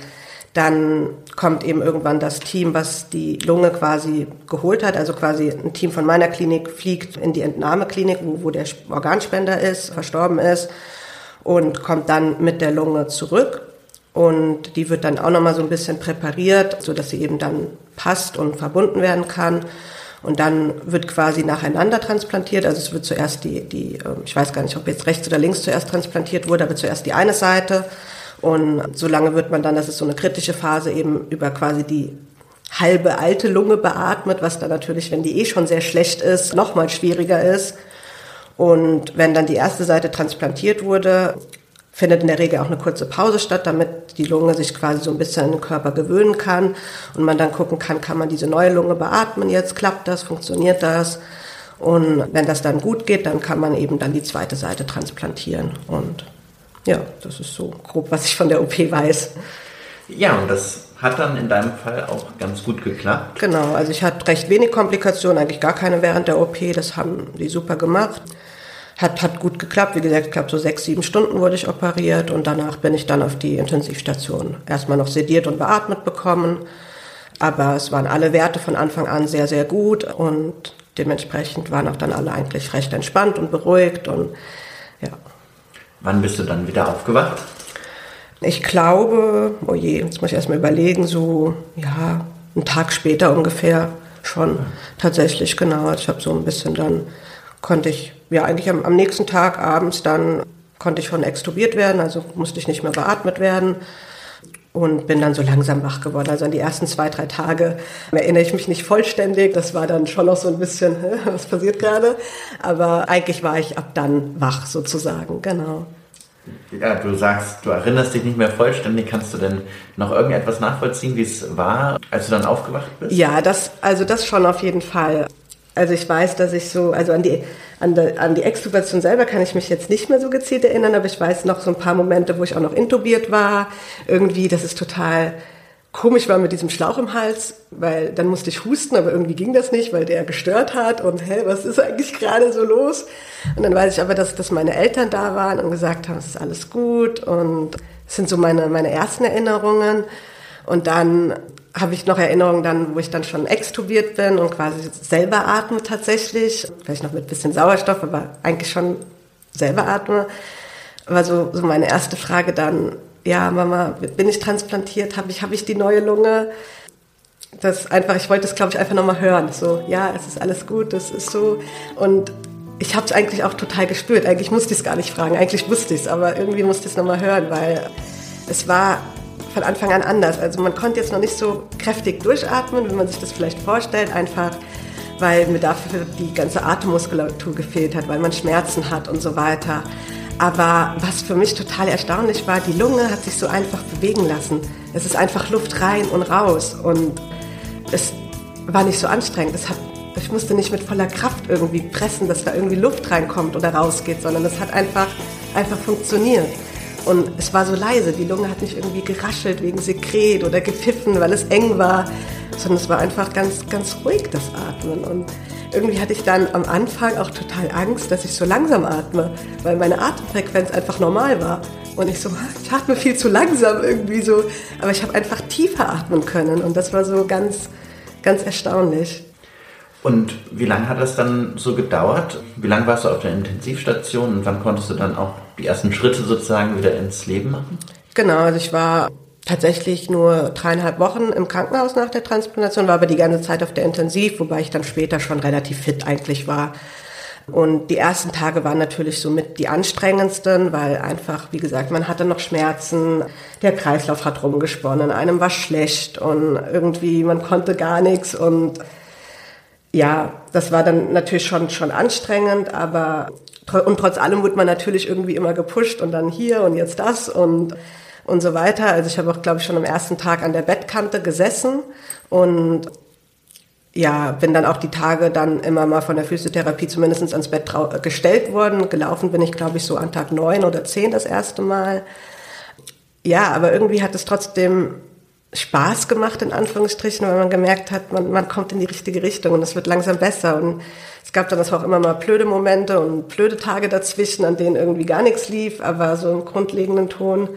dann kommt eben irgendwann das Team, was die Lunge quasi geholt hat. Also quasi ein Team von meiner Klinik fliegt in die Entnahmeklinik, wo, wo der Organspender ist, verstorben ist und kommt dann mit der Lunge zurück und die wird dann auch nochmal so ein bisschen präpariert, so dass sie eben dann passt und verbunden werden kann. Und dann wird quasi nacheinander transplantiert. Also es wird zuerst die, die, ähm, ich weiß gar nicht, ob jetzt rechts oder links zuerst transplantiert wurde, aber zuerst die eine Seite. Und so lange wird man dann, das ist so eine kritische Phase, eben über quasi die halbe alte Lunge beatmet, was dann natürlich, wenn die eh schon sehr schlecht ist, nochmal schwieriger ist. Und wenn dann die erste Seite transplantiert wurde, findet in der Regel auch eine kurze Pause statt, damit die Lunge sich quasi so ein bisschen an den Körper gewöhnen kann und man dann gucken kann, kann man diese neue Lunge beatmen jetzt, klappt das, funktioniert das? Und wenn das dann gut geht, dann kann man eben dann die zweite Seite transplantieren. Und ja, das ist so grob, was ich von der OP weiß. Ja, und das hat dann in deinem Fall auch ganz gut geklappt. Genau, also ich hatte recht wenig Komplikationen, eigentlich gar keine während der OP. Das haben die super gemacht. Hat, hat gut geklappt. Wie gesagt, ich glaube, so sechs, sieben Stunden wurde ich operiert und danach bin ich dann auf die Intensivstation. Erstmal noch sediert und beatmet bekommen. Aber es waren alle Werte von Anfang an sehr, sehr gut und dementsprechend waren auch dann alle eigentlich recht entspannt und beruhigt und. Wann bist du dann wieder aufgewacht? Ich glaube, oh je, jetzt muss ich erstmal überlegen, so, ja, einen Tag später ungefähr schon. Tatsächlich, genau. Ich habe so ein bisschen dann konnte ich, ja eigentlich am, am nächsten Tag abends dann konnte ich schon extubiert werden, also musste ich nicht mehr beatmet werden und bin dann so langsam wach geworden. Also an die ersten zwei, drei Tage erinnere ich mich nicht vollständig. Das war dann schon noch so ein bisschen, was passiert gerade? Aber eigentlich war ich ab dann wach sozusagen, genau. Ja, du sagst, du erinnerst dich nicht mehr vollständig. Kannst du denn noch irgendetwas nachvollziehen, wie es war, als du dann aufgewacht bist? Ja, das, also das schon auf jeden Fall. Also ich weiß, dass ich so, also an die, an, die, an die Extubation selber kann ich mich jetzt nicht mehr so gezielt erinnern, aber ich weiß noch so ein paar Momente, wo ich auch noch intubiert war. Irgendwie, das ist total komisch war mit diesem Schlauch im Hals, weil dann musste ich husten, aber irgendwie ging das nicht, weil der gestört hat und hä, was ist eigentlich gerade so los? Und dann weiß ich aber, dass, dass meine Eltern da waren und gesagt haben, es ist alles gut und das sind so meine, meine ersten Erinnerungen. Und dann habe ich noch Erinnerungen dann, wo ich dann schon extubiert bin und quasi selber atme tatsächlich. Vielleicht noch mit bisschen Sauerstoff, aber eigentlich schon selber atme. War so, so meine erste Frage dann, ja, Mama, bin ich transplantiert? Habe ich, hab ich die neue Lunge? Das einfach, ich wollte es, glaube ich, einfach nochmal hören. So, ja, es ist alles gut, es ist so. Und ich habe es eigentlich auch total gespürt. Eigentlich musste ich es gar nicht fragen. Eigentlich wusste ich es, aber irgendwie musste ich es nochmal hören, weil es war von Anfang an anders. Also man konnte jetzt noch nicht so kräftig durchatmen, wie man sich das vielleicht vorstellt, einfach weil mir dafür die ganze Atemmuskulatur gefehlt hat, weil man Schmerzen hat und so weiter. Aber was für mich total erstaunlich war, die Lunge hat sich so einfach bewegen lassen. Es ist einfach Luft rein und raus und es war nicht so anstrengend. Hat, ich musste nicht mit voller Kraft irgendwie pressen, dass da irgendwie Luft reinkommt oder rausgeht, sondern es hat einfach, einfach funktioniert. Und es war so leise, die Lunge hat nicht irgendwie geraschelt wegen Sekret oder gepfiffen, weil es eng war, sondern es war einfach ganz, ganz ruhig, das Atmen. Und irgendwie hatte ich dann am Anfang auch total Angst, dass ich so langsam atme, weil meine Atemfrequenz einfach normal war. Und ich so, ich atme viel zu langsam irgendwie so. Aber ich habe einfach tiefer atmen können. Und das war so ganz, ganz erstaunlich. Und wie lange hat das dann so gedauert? Wie lange warst du auf der Intensivstation und wann konntest du dann auch die ersten Schritte sozusagen wieder ins Leben machen? Genau, also ich war tatsächlich nur dreieinhalb Wochen im Krankenhaus nach der Transplantation, war aber die ganze Zeit auf der Intensiv, wobei ich dann später schon relativ fit eigentlich war. Und die ersten Tage waren natürlich somit die anstrengendsten, weil einfach, wie gesagt, man hatte noch Schmerzen, der Kreislauf hat rumgesponnen, einem war schlecht und irgendwie man konnte gar nichts und ja, das war dann natürlich schon, schon anstrengend, aber und trotz allem wurde man natürlich irgendwie immer gepusht und dann hier und jetzt das und und so weiter. Also ich habe auch, glaube ich, schon am ersten Tag an der Bettkante gesessen und ja, bin dann auch die Tage dann immer mal von der Physiotherapie zumindest ans Bett gestellt worden. Gelaufen bin ich, glaube ich, so an Tag neun oder zehn das erste Mal. Ja, aber irgendwie hat es trotzdem Spaß gemacht, in Anführungsstrichen, weil man gemerkt hat, man, man kommt in die richtige Richtung und es wird langsam besser. Und es gab dann auch immer mal blöde Momente und blöde Tage dazwischen, an denen irgendwie gar nichts lief, aber so im grundlegenden Ton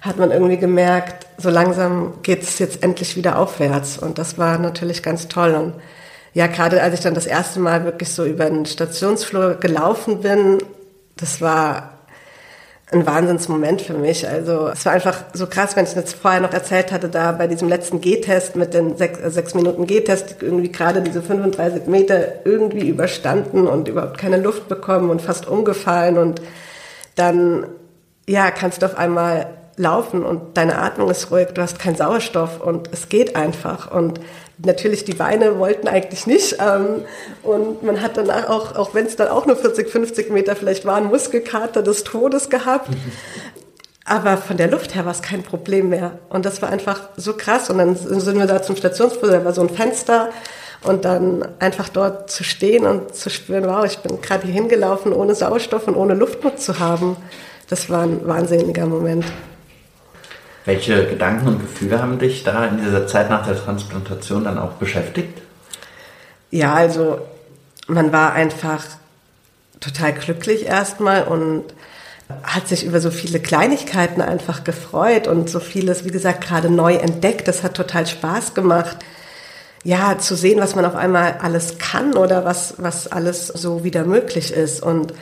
hat man irgendwie gemerkt, so langsam geht es jetzt endlich wieder aufwärts. Und das war natürlich ganz toll. Und ja, gerade als ich dann das erste Mal wirklich so über den Stationsflur gelaufen bin, das war ein Wahnsinnsmoment für mich. Also es war einfach so krass, wenn ich jetzt vorher noch erzählt hatte, da bei diesem letzten G-Test mit den sechs, äh, sechs Minuten G-Test irgendwie gerade diese 35 Meter irgendwie überstanden und überhaupt keine Luft bekommen und fast umgefallen und dann ja kannst du auf einmal laufen und deine Atmung ist ruhig, du hast keinen Sauerstoff und es geht einfach. Und natürlich die Beine wollten eigentlich nicht. Ähm, und man hat danach auch, auch wenn es dann auch nur 40, 50 Meter vielleicht waren, Muskelkater des Todes gehabt. Aber von der Luft her war es kein Problem mehr. Und das war einfach so krass. Und dann sind wir da zum Stationsbus, da war so ein Fenster. Und dann einfach dort zu stehen und zu spüren, wow, ich bin gerade hier hingelaufen, ohne Sauerstoff und ohne Luftnot zu haben. Das war ein wahnsinniger Moment. Welche Gedanken und Gefühle haben dich da in dieser Zeit nach der Transplantation dann auch beschäftigt? Ja, also man war einfach total glücklich erstmal und hat sich über so viele Kleinigkeiten einfach gefreut und so vieles, wie gesagt, gerade neu entdeckt. Das hat total Spaß gemacht. Ja, zu sehen, was man auf einmal alles kann oder was, was alles so wieder möglich ist. Und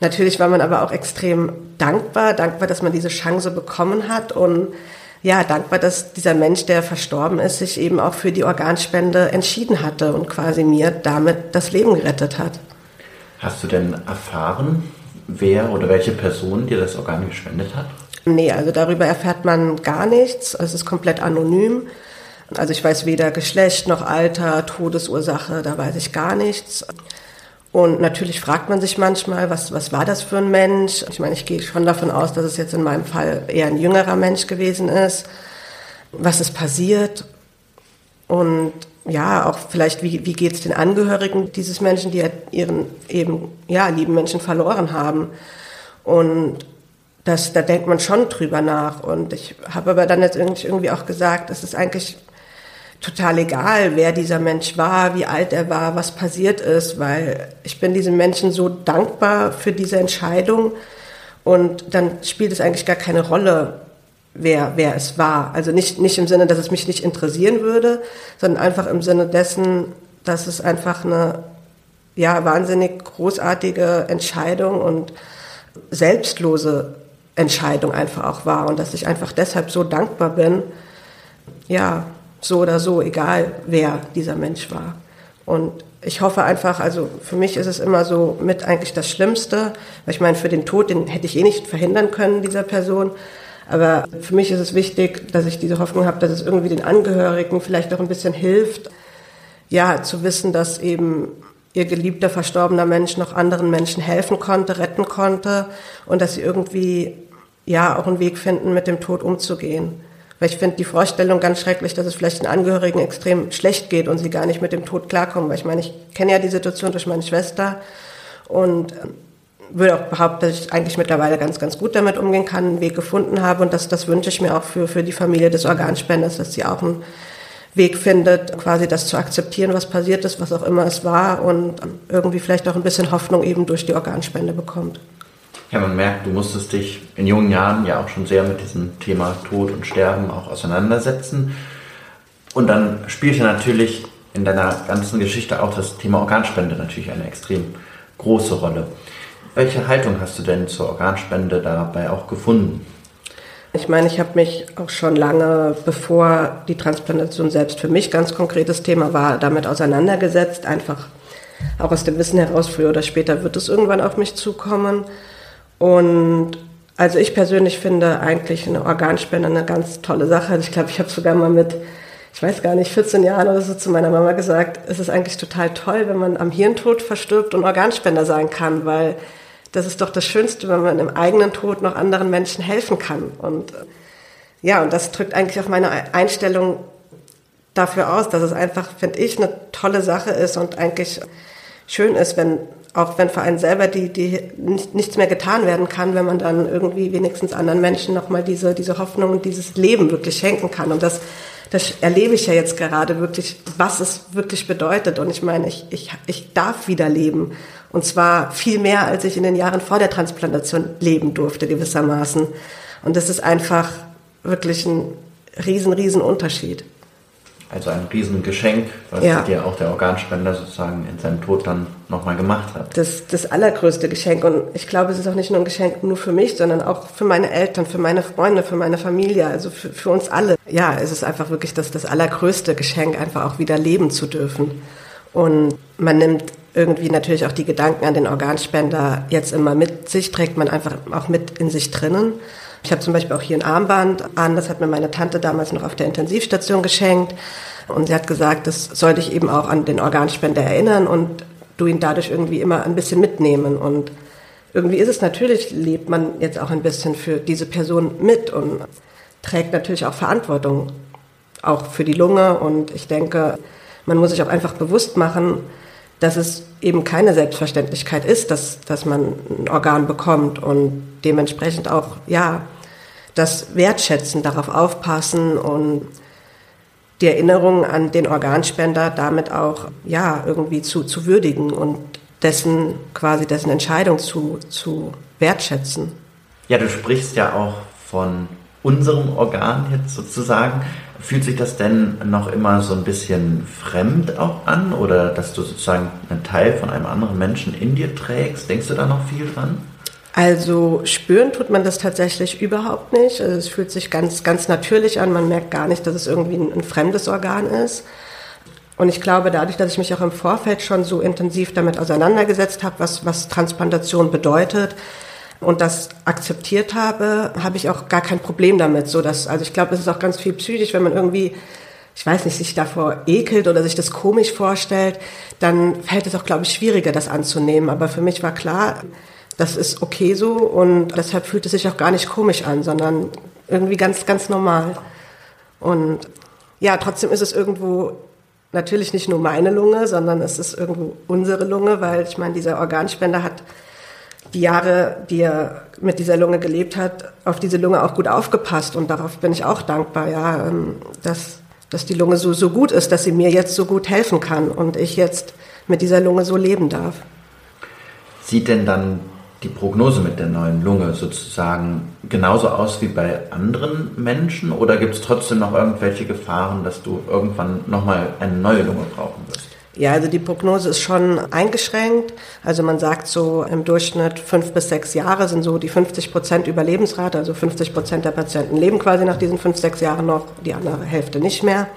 Natürlich war man aber auch extrem dankbar, dankbar, dass man diese Chance bekommen hat und ja, dankbar, dass dieser Mensch, der verstorben ist, sich eben auch für die Organspende entschieden hatte und quasi mir damit das Leben gerettet hat. Hast du denn erfahren, wer oder welche Person dir das Organ gespendet hat? Nee, also darüber erfährt man gar nichts. Es ist komplett anonym. Also ich weiß weder Geschlecht noch Alter, Todesursache, da weiß ich gar nichts. Und natürlich fragt man sich manchmal, was, was war das für ein Mensch? Ich meine, ich gehe schon davon aus, dass es jetzt in meinem Fall eher ein jüngerer Mensch gewesen ist. Was ist passiert? Und ja, auch vielleicht, wie, wie geht es den Angehörigen dieses Menschen, die ihren eben, ja, lieben Menschen verloren haben? Und das, da denkt man schon drüber nach. Und ich habe aber dann jetzt irgendwie auch gesagt, es ist eigentlich total egal, wer dieser Mensch war, wie alt er war, was passiert ist, weil ich bin diesem Menschen so dankbar für diese Entscheidung und dann spielt es eigentlich gar keine Rolle, wer, wer es war. Also nicht, nicht im Sinne, dass es mich nicht interessieren würde, sondern einfach im Sinne dessen, dass es einfach eine ja, wahnsinnig großartige Entscheidung und selbstlose Entscheidung einfach auch war und dass ich einfach deshalb so dankbar bin, ja, so oder so, egal wer dieser Mensch war. Und ich hoffe einfach, also für mich ist es immer so mit eigentlich das Schlimmste, weil ich meine, für den Tod, den hätte ich eh nicht verhindern können, dieser Person. Aber für mich ist es wichtig, dass ich diese Hoffnung habe, dass es irgendwie den Angehörigen vielleicht auch ein bisschen hilft, ja, zu wissen, dass eben ihr geliebter, verstorbener Mensch noch anderen Menschen helfen konnte, retten konnte und dass sie irgendwie, ja, auch einen Weg finden, mit dem Tod umzugehen. Weil ich finde die Vorstellung ganz schrecklich, dass es vielleicht den Angehörigen extrem schlecht geht und sie gar nicht mit dem Tod klarkommen. Weil ich meine, ich kenne ja die Situation durch meine Schwester und ähm, würde auch behaupten, dass ich eigentlich mittlerweile ganz, ganz gut damit umgehen kann, einen Weg gefunden habe. Und das, das wünsche ich mir auch für, für die Familie des Organspenders, dass sie auch einen Weg findet, quasi das zu akzeptieren, was passiert ist, was auch immer es war und ähm, irgendwie vielleicht auch ein bisschen Hoffnung eben durch die Organspende bekommt. Ja, man merkt, du musstest dich in jungen Jahren ja auch schon sehr mit diesem Thema Tod und Sterben auch auseinandersetzen. Und dann spielte natürlich in deiner ganzen Geschichte auch das Thema Organspende natürlich eine extrem große Rolle. Welche Haltung hast du denn zur Organspende dabei auch gefunden? Ich meine, ich habe mich auch schon lange, bevor die Transplantation selbst für mich ganz konkretes Thema war, damit auseinandergesetzt. Einfach auch aus dem Wissen heraus, früher oder später wird es irgendwann auf mich zukommen. Und also ich persönlich finde eigentlich eine Organspende eine ganz tolle Sache. Ich glaube, ich habe sogar mal mit, ich weiß gar nicht, 14 Jahren oder so zu meiner Mama gesagt, es ist eigentlich total toll, wenn man am Hirntod verstirbt und Organspender sein kann, weil das ist doch das Schönste, wenn man im eigenen Tod noch anderen Menschen helfen kann. Und ja, und das drückt eigentlich auch meine Einstellung dafür aus, dass es einfach, finde ich, eine tolle Sache ist und eigentlich schön ist, wenn auch wenn für einen selber die, die nicht, nichts mehr getan werden kann, wenn man dann irgendwie wenigstens anderen Menschen nochmal diese, diese Hoffnung und dieses Leben wirklich schenken kann. Und das, das erlebe ich ja jetzt gerade wirklich, was es wirklich bedeutet. Und ich meine, ich, ich, ich darf wieder leben. Und zwar viel mehr, als ich in den Jahren vor der Transplantation leben durfte, gewissermaßen. Und das ist einfach wirklich ein riesen, riesen Unterschied. Also ein Riesengeschenk, was ja. dir auch der Organspender sozusagen in seinem Tod dann nochmal gemacht hat. Das, das allergrößte Geschenk. Und ich glaube, es ist auch nicht nur ein Geschenk nur für mich, sondern auch für meine Eltern, für meine Freunde, für meine Familie, also für, für uns alle. Ja, es ist einfach wirklich das, das allergrößte Geschenk, einfach auch wieder leben zu dürfen. Und man nimmt irgendwie natürlich auch die Gedanken an den Organspender jetzt immer mit sich, trägt man einfach auch mit in sich drinnen. Ich habe zum Beispiel auch hier ein Armband an, das hat mir meine Tante damals noch auf der Intensivstation geschenkt. Und sie hat gesagt, das soll dich eben auch an den Organspender erinnern und du ihn dadurch irgendwie immer ein bisschen mitnehmen. Und irgendwie ist es natürlich, lebt man jetzt auch ein bisschen für diese Person mit und trägt natürlich auch Verantwortung, auch für die Lunge. Und ich denke, man muss sich auch einfach bewusst machen, dass es eben keine Selbstverständlichkeit ist, dass, dass man ein Organ bekommt und dementsprechend auch, ja, das Wertschätzen, darauf aufpassen und die Erinnerung an den Organspender damit auch, ja, irgendwie zu, zu würdigen und dessen, quasi dessen Entscheidung zu, zu wertschätzen. Ja, du sprichst ja auch von unserem Organ jetzt sozusagen. Fühlt sich das denn noch immer so ein bisschen fremd auch an oder dass du sozusagen einen Teil von einem anderen Menschen in dir trägst? Denkst du da noch viel dran? Also spüren tut man das tatsächlich überhaupt nicht. Also es fühlt sich ganz, ganz natürlich an. Man merkt gar nicht, dass es irgendwie ein, ein fremdes Organ ist. Und ich glaube, dadurch, dass ich mich auch im Vorfeld schon so intensiv damit auseinandergesetzt habe, was, was Transplantation bedeutet, und das akzeptiert habe, habe ich auch gar kein Problem damit. So dass, also ich glaube, es ist auch ganz viel psychisch, wenn man irgendwie, ich weiß nicht, sich davor ekelt oder sich das komisch vorstellt, dann fällt es auch, glaube ich, schwieriger, das anzunehmen. Aber für mich war klar, das ist okay so und deshalb fühlt es sich auch gar nicht komisch an, sondern irgendwie ganz, ganz normal. Und ja, trotzdem ist es irgendwo natürlich nicht nur meine Lunge, sondern es ist irgendwo unsere Lunge, weil ich meine, dieser Organspender hat die Jahre, die er mit dieser Lunge gelebt hat, auf diese Lunge auch gut aufgepasst und darauf bin ich auch dankbar, ja, ähm, dass, dass die Lunge so, so gut ist, dass sie mir jetzt so gut helfen kann und ich jetzt mit dieser Lunge so leben darf. Sieht denn dann die Prognose mit der neuen Lunge sozusagen genauso aus wie bei anderen Menschen oder gibt es trotzdem noch irgendwelche Gefahren, dass du irgendwann nochmal eine neue Lunge brauchen wirst? Ja, also die Prognose ist schon eingeschränkt. Also man sagt so im Durchschnitt fünf bis sechs Jahre sind so die 50 Prozent Überlebensrate. Also 50 Prozent der Patienten leben quasi nach diesen fünf, sechs Jahren noch, die andere Hälfte nicht mehr.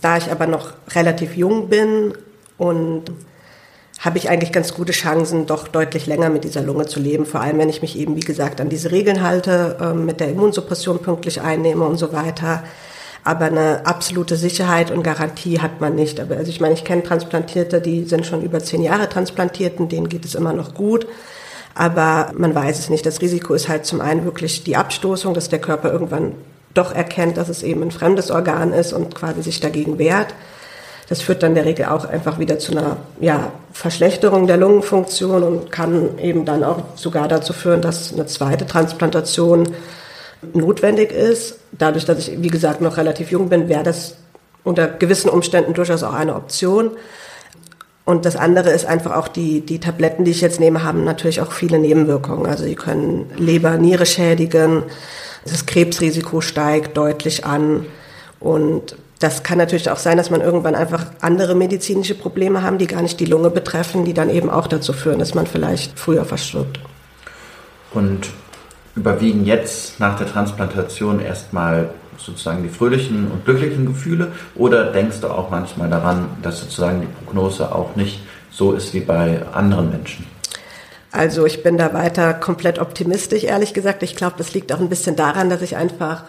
Da ich aber noch relativ jung bin und habe ich eigentlich ganz gute Chancen, doch deutlich länger mit dieser Lunge zu leben. Vor allem, wenn ich mich eben, wie gesagt, an diese Regeln halte, äh, mit der Immunsuppression pünktlich einnehme und so weiter. Aber eine absolute Sicherheit und Garantie hat man nicht. Aber also ich meine, ich kenne Transplantierte, die sind schon über zehn Jahre transplantiert und denen geht es immer noch gut. Aber man weiß es nicht. Das Risiko ist halt zum einen wirklich die Abstoßung, dass der Körper irgendwann doch erkennt, dass es eben ein fremdes Organ ist und quasi sich dagegen wehrt. Das führt dann in der Regel auch einfach wieder zu einer ja, Verschlechterung der Lungenfunktion und kann eben dann auch sogar dazu führen, dass eine zweite Transplantation notwendig ist. Dadurch, dass ich, wie gesagt, noch relativ jung bin, wäre das unter gewissen Umständen durchaus auch eine Option. Und das andere ist einfach auch die, die Tabletten, die ich jetzt nehme, haben natürlich auch viele Nebenwirkungen. Also die können Leber, Niere schädigen, das Krebsrisiko steigt deutlich an und das kann natürlich auch sein, dass man irgendwann einfach andere medizinische Probleme haben, die gar nicht die Lunge betreffen, die dann eben auch dazu führen, dass man vielleicht früher verstirbt. Und überwiegen jetzt nach der Transplantation erstmal sozusagen die fröhlichen und glücklichen Gefühle oder denkst du auch manchmal daran, dass sozusagen die Prognose auch nicht so ist wie bei anderen Menschen? Also ich bin da weiter komplett optimistisch, ehrlich gesagt. Ich glaube, das liegt auch ein bisschen daran, dass ich einfach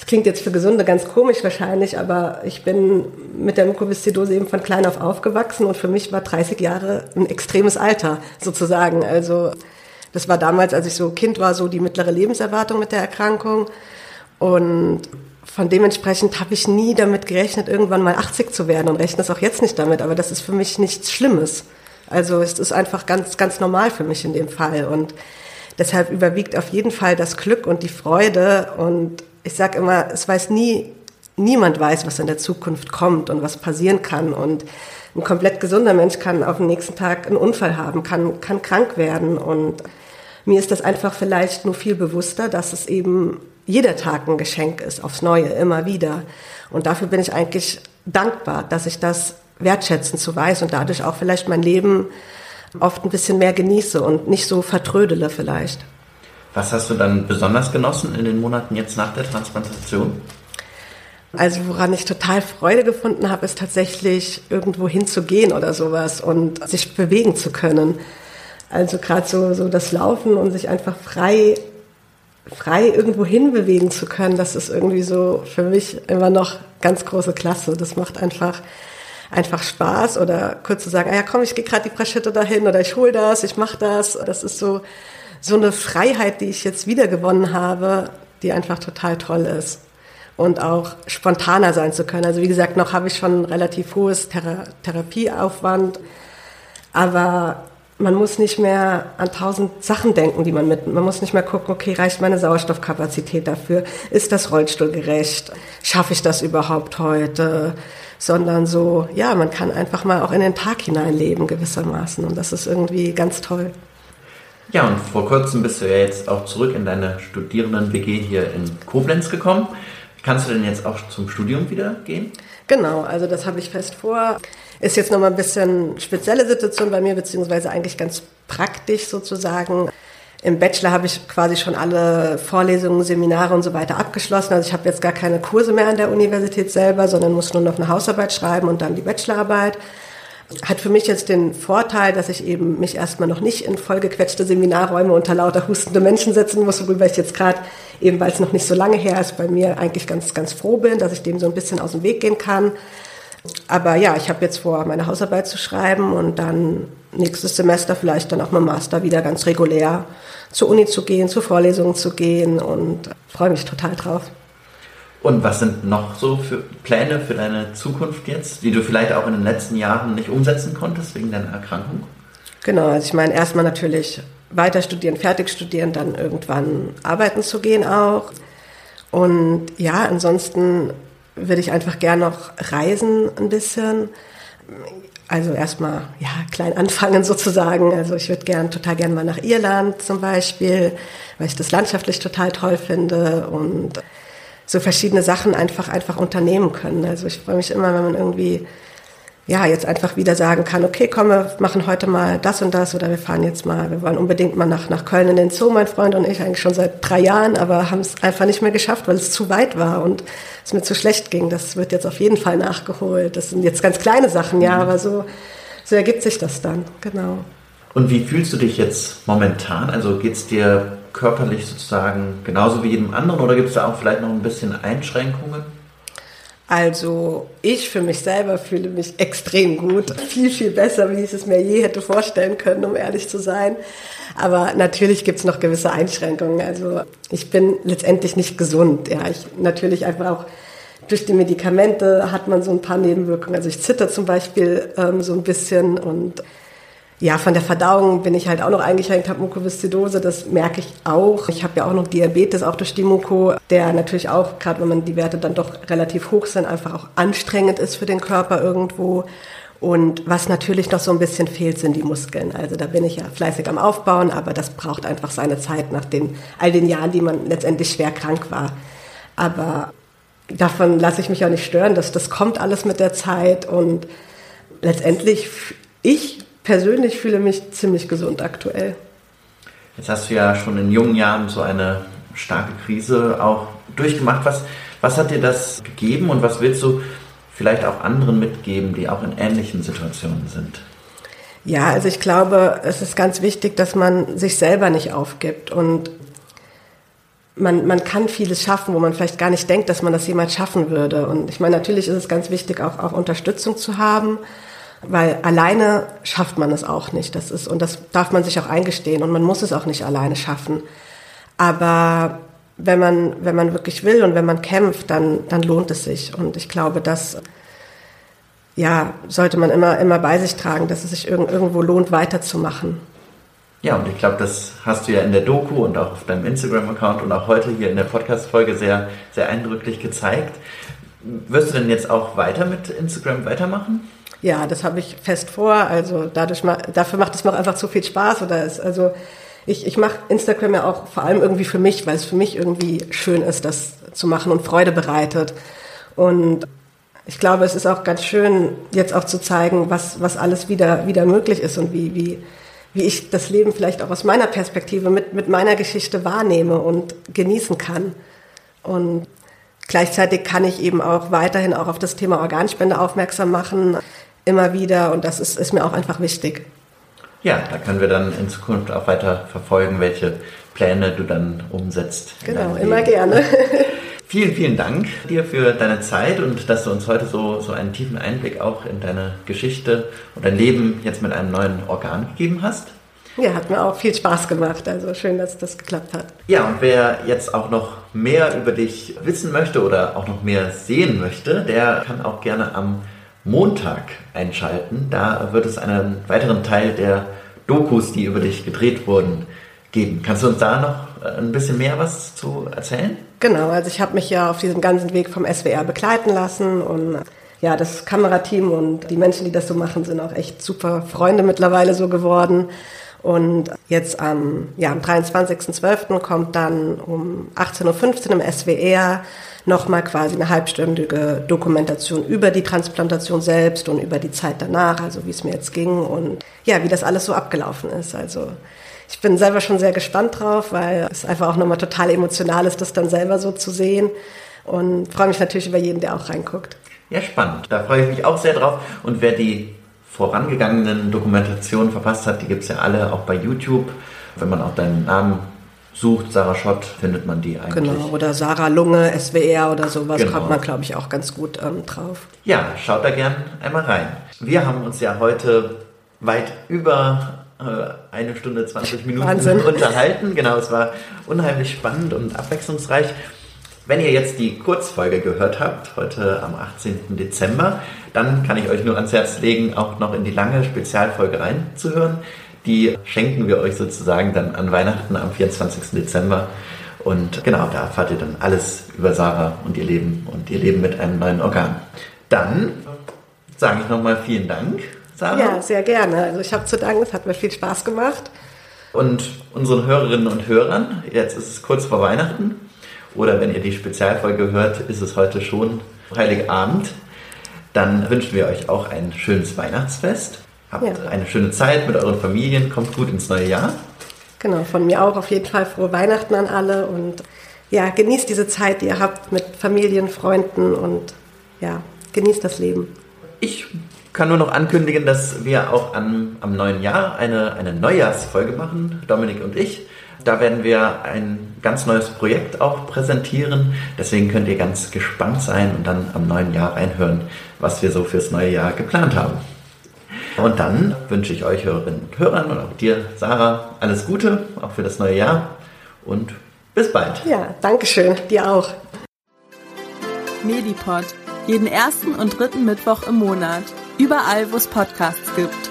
das klingt jetzt für Gesunde ganz komisch wahrscheinlich, aber ich bin mit der Mukoviszidose eben von klein auf aufgewachsen und für mich war 30 Jahre ein extremes Alter sozusagen. Also das war damals, als ich so Kind war, so die mittlere Lebenserwartung mit der Erkrankung und von dementsprechend habe ich nie damit gerechnet, irgendwann mal 80 zu werden und rechne es auch jetzt nicht damit, aber das ist für mich nichts Schlimmes. Also es ist einfach ganz, ganz normal für mich in dem Fall und deshalb überwiegt auf jeden Fall das Glück und die Freude und ich sage immer, es weiß nie, niemand weiß, was in der Zukunft kommt und was passieren kann. Und ein komplett gesunder Mensch kann auf den nächsten Tag einen Unfall haben, kann, kann krank werden. Und mir ist das einfach vielleicht nur viel bewusster, dass es eben jeder Tag ein Geschenk ist, aufs Neue, immer wieder. Und dafür bin ich eigentlich dankbar, dass ich das wertschätzen zu weiß und dadurch auch vielleicht mein Leben oft ein bisschen mehr genieße und nicht so vertrödele vielleicht. Was hast du dann besonders genossen in den Monaten jetzt nach der Transplantation? Also woran ich total Freude gefunden habe, ist tatsächlich irgendwo hinzugehen oder sowas und sich bewegen zu können. Also gerade so, so das Laufen und sich einfach frei, frei irgendwo hinbewegen zu können, das ist irgendwie so für mich immer noch ganz große Klasse. Das macht einfach, einfach Spaß oder kurz zu sagen, ah ja komm, ich gehe gerade die paar Schritte dahin oder ich hole das, ich mache das. Das ist so, so eine Freiheit, die ich jetzt wiedergewonnen habe, die einfach total toll ist. Und auch spontaner sein zu können. Also wie gesagt, noch habe ich schon relativ hohes Thera Therapieaufwand, aber man muss nicht mehr an tausend Sachen denken, die man mit, man muss nicht mehr gucken, okay, reicht meine Sauerstoffkapazität dafür? Ist das rollstuhlgerecht? Schaffe ich das überhaupt heute? Sondern so, ja, man kann einfach mal auch in den Tag hineinleben gewissermaßen und das ist irgendwie ganz toll. Ja, und vor kurzem bist du ja jetzt auch zurück in deine Studierenden-WG hier in Koblenz gekommen. Kannst du denn jetzt auch zum Studium wieder gehen? Genau, also das habe ich fest vor. Ist jetzt nochmal ein bisschen spezielle Situation bei mir, beziehungsweise eigentlich ganz praktisch sozusagen. Im Bachelor habe ich quasi schon alle Vorlesungen, Seminare und so weiter abgeschlossen. Also ich habe jetzt gar keine Kurse mehr an der Universität selber, sondern muss nur noch eine Hausarbeit schreiben und dann die Bachelorarbeit hat für mich jetzt den Vorteil, dass ich eben mich erstmal noch nicht in vollgequetschte Seminarräume unter lauter hustende Menschen setzen muss, worüber ich jetzt gerade, eben weil es noch nicht so lange her ist, bei mir eigentlich ganz, ganz froh bin, dass ich dem so ein bisschen aus dem Weg gehen kann. Aber ja, ich habe jetzt vor, meine Hausarbeit zu schreiben und dann nächstes Semester vielleicht dann auch mit Master wieder ganz regulär zur Uni zu gehen, zu Vorlesungen zu gehen und freue mich total drauf. Und was sind noch so für Pläne für deine Zukunft jetzt, die du vielleicht auch in den letzten Jahren nicht umsetzen konntest wegen deiner Erkrankung? Genau, also ich meine erstmal natürlich weiter studieren, fertig studieren, dann irgendwann arbeiten zu gehen auch. Und ja, ansonsten würde ich einfach gern noch reisen ein bisschen. Also erstmal ja klein anfangen sozusagen. Also ich würde gern total gern mal nach Irland zum Beispiel, weil ich das landschaftlich total toll finde und so verschiedene Sachen einfach einfach unternehmen können. Also ich freue mich immer, wenn man irgendwie ja, jetzt einfach wieder sagen kann, okay, komm, wir machen heute mal das und das oder wir fahren jetzt mal, wir wollen unbedingt mal nach, nach Köln in den Zoo, mein Freund und ich, eigentlich schon seit drei Jahren, aber haben es einfach nicht mehr geschafft, weil es zu weit war und es mir zu schlecht ging. Das wird jetzt auf jeden Fall nachgeholt. Das sind jetzt ganz kleine Sachen, ja, mhm. aber so, so ergibt sich das dann, genau. Und wie fühlst du dich jetzt momentan? Also geht es dir körperlich sozusagen genauso wie jedem anderen oder gibt es da auch vielleicht noch ein bisschen Einschränkungen? Also ich für mich selber fühle mich extrem gut, viel, viel besser, wie ich es mir je hätte vorstellen können, um ehrlich zu sein. Aber natürlich gibt es noch gewisse Einschränkungen. Also ich bin letztendlich nicht gesund. Ja, ich natürlich einfach auch durch die Medikamente hat man so ein paar Nebenwirkungen. Also ich zitter zum Beispiel ähm, so ein bisschen und ja, von der Verdauung bin ich halt auch noch eingeschränkt, habe Mukoviszidose, das merke ich auch. Ich habe ja auch noch Diabetes, auch durch die Muko, der natürlich auch, gerade wenn man die Werte dann doch relativ hoch sind, einfach auch anstrengend ist für den Körper irgendwo. Und was natürlich noch so ein bisschen fehlt, sind die Muskeln. Also da bin ich ja fleißig am Aufbauen, aber das braucht einfach seine Zeit nach den, all den Jahren, die man letztendlich schwer krank war. Aber davon lasse ich mich auch nicht stören. Das, das kommt alles mit der Zeit und letztendlich, ich persönlich fühle mich ziemlich gesund aktuell. Jetzt hast du ja schon in jungen Jahren so eine starke Krise auch durchgemacht. Was, was hat dir das gegeben und was willst du vielleicht auch anderen mitgeben, die auch in ähnlichen Situationen sind? Ja, also ich glaube, es ist ganz wichtig, dass man sich selber nicht aufgibt und man, man kann vieles schaffen, wo man vielleicht gar nicht denkt, dass man das jemals schaffen würde. Und ich meine, natürlich ist es ganz wichtig, auch, auch Unterstützung zu haben weil alleine schafft man es auch nicht. Das ist, und das darf man sich auch eingestehen und man muss es auch nicht alleine schaffen. Aber wenn man, wenn man wirklich will und wenn man kämpft, dann, dann lohnt es sich. Und ich glaube, das ja, sollte man immer, immer bei sich tragen, dass es sich irgendwo lohnt, weiterzumachen. Ja, und ich glaube, das hast du ja in der Doku und auch auf deinem Instagram-Account und auch heute hier in der Podcast-Folge sehr, sehr eindrücklich gezeigt. Wirst du denn jetzt auch weiter mit Instagram weitermachen? Ja, das habe ich fest vor. Also dadurch, dafür macht es mir auch einfach zu viel Spaß. Oder ist, also ich, ich mache Instagram ja auch vor allem irgendwie für mich, weil es für mich irgendwie schön ist, das zu machen und Freude bereitet. Und ich glaube, es ist auch ganz schön, jetzt auch zu zeigen, was, was alles wieder, wieder möglich ist und wie, wie, wie ich das Leben vielleicht auch aus meiner Perspektive mit, mit meiner Geschichte wahrnehme und genießen kann. Und gleichzeitig kann ich eben auch weiterhin auch auf das Thema Organspende aufmerksam machen immer wieder und das ist, ist mir auch einfach wichtig. Ja, da können wir dann in Zukunft auch weiter verfolgen, welche Pläne du dann umsetzt. Genau, immer gerne. Vielen, vielen Dank dir für deine Zeit und dass du uns heute so, so einen tiefen Einblick auch in deine Geschichte und dein Leben jetzt mit einem neuen Organ gegeben hast. Ja, hat mir auch viel Spaß gemacht. Also schön, dass das geklappt hat. Ja, und wer jetzt auch noch mehr über dich wissen möchte oder auch noch mehr sehen möchte, der kann auch gerne am Montag einschalten. Da wird es einen weiteren Teil der Dokus, die über dich gedreht wurden, geben. Kannst du uns da noch äh, ein bisschen mehr was zu erzählen? Genau, also ich habe mich ja auf diesem ganzen Weg vom SWR begleiten lassen und ja, das Kamerateam und die Menschen, die das so machen, sind auch echt super Freunde mittlerweile so geworden. Und jetzt am, ja, am 23.12. kommt dann um 18.15 Uhr im SWR nochmal quasi eine halbstündige Dokumentation über die Transplantation selbst und über die Zeit danach, also wie es mir jetzt ging und ja, wie das alles so abgelaufen ist. Also ich bin selber schon sehr gespannt drauf, weil es einfach auch nochmal total emotional ist, das dann selber so zu sehen und freue mich natürlich über jeden, der auch reinguckt. Ja, spannend. Da freue ich mich auch sehr drauf. Und wer die vorangegangenen Dokumentationen verpasst hat, die gibt es ja alle auch bei YouTube. Wenn man auch deinen Namen sucht, Sarah Schott, findet man die eigentlich. Genau, oder Sarah Lunge, SWR oder sowas, genau. kommt man, glaube ich, auch ganz gut ähm, drauf. Ja, schaut da gern einmal rein. Wir haben uns ja heute weit über äh, eine Stunde 20 Minuten Wahnsinn. unterhalten. Genau, es war unheimlich spannend und abwechslungsreich. Wenn ihr jetzt die Kurzfolge gehört habt, heute am 18. Dezember, dann kann ich euch nur ans Herz legen, auch noch in die lange Spezialfolge reinzuhören. Die schenken wir euch sozusagen dann an Weihnachten am 24. Dezember. Und genau, da erfahrt ihr dann alles über Sarah und ihr Leben und ihr Leben mit einem neuen Organ. Dann sage ich nochmal vielen Dank, Sarah. Ja, sehr gerne. Also ich habe zu danken, es hat mir viel Spaß gemacht. Und unseren Hörerinnen und Hörern, jetzt ist es kurz vor Weihnachten oder wenn ihr die Spezialfolge hört, ist es heute schon Heiligabend. Dann wünschen wir euch auch ein schönes Weihnachtsfest. Habt ja. eine schöne Zeit mit euren Familien, kommt gut ins neue Jahr. Genau, von mir auch auf jeden Fall frohe Weihnachten an alle und ja, genießt diese Zeit, die ihr habt mit Familien, Freunden und ja, genießt das Leben. Ich kann nur noch ankündigen, dass wir auch am, am neuen Jahr eine, eine Neujahrsfolge machen, Dominik und ich. Da werden wir ein ganz neues Projekt auch präsentieren. Deswegen könnt ihr ganz gespannt sein und dann am neuen Jahr reinhören, was wir so fürs neue Jahr geplant haben. Und dann wünsche ich euch Hörerinnen und Hörern und auch dir, Sarah, alles Gute, auch für das neue Jahr und bis bald. Ja, danke schön, dir auch. Medipod, jeden ersten und dritten Mittwoch im Monat, überall, wo es Podcasts gibt.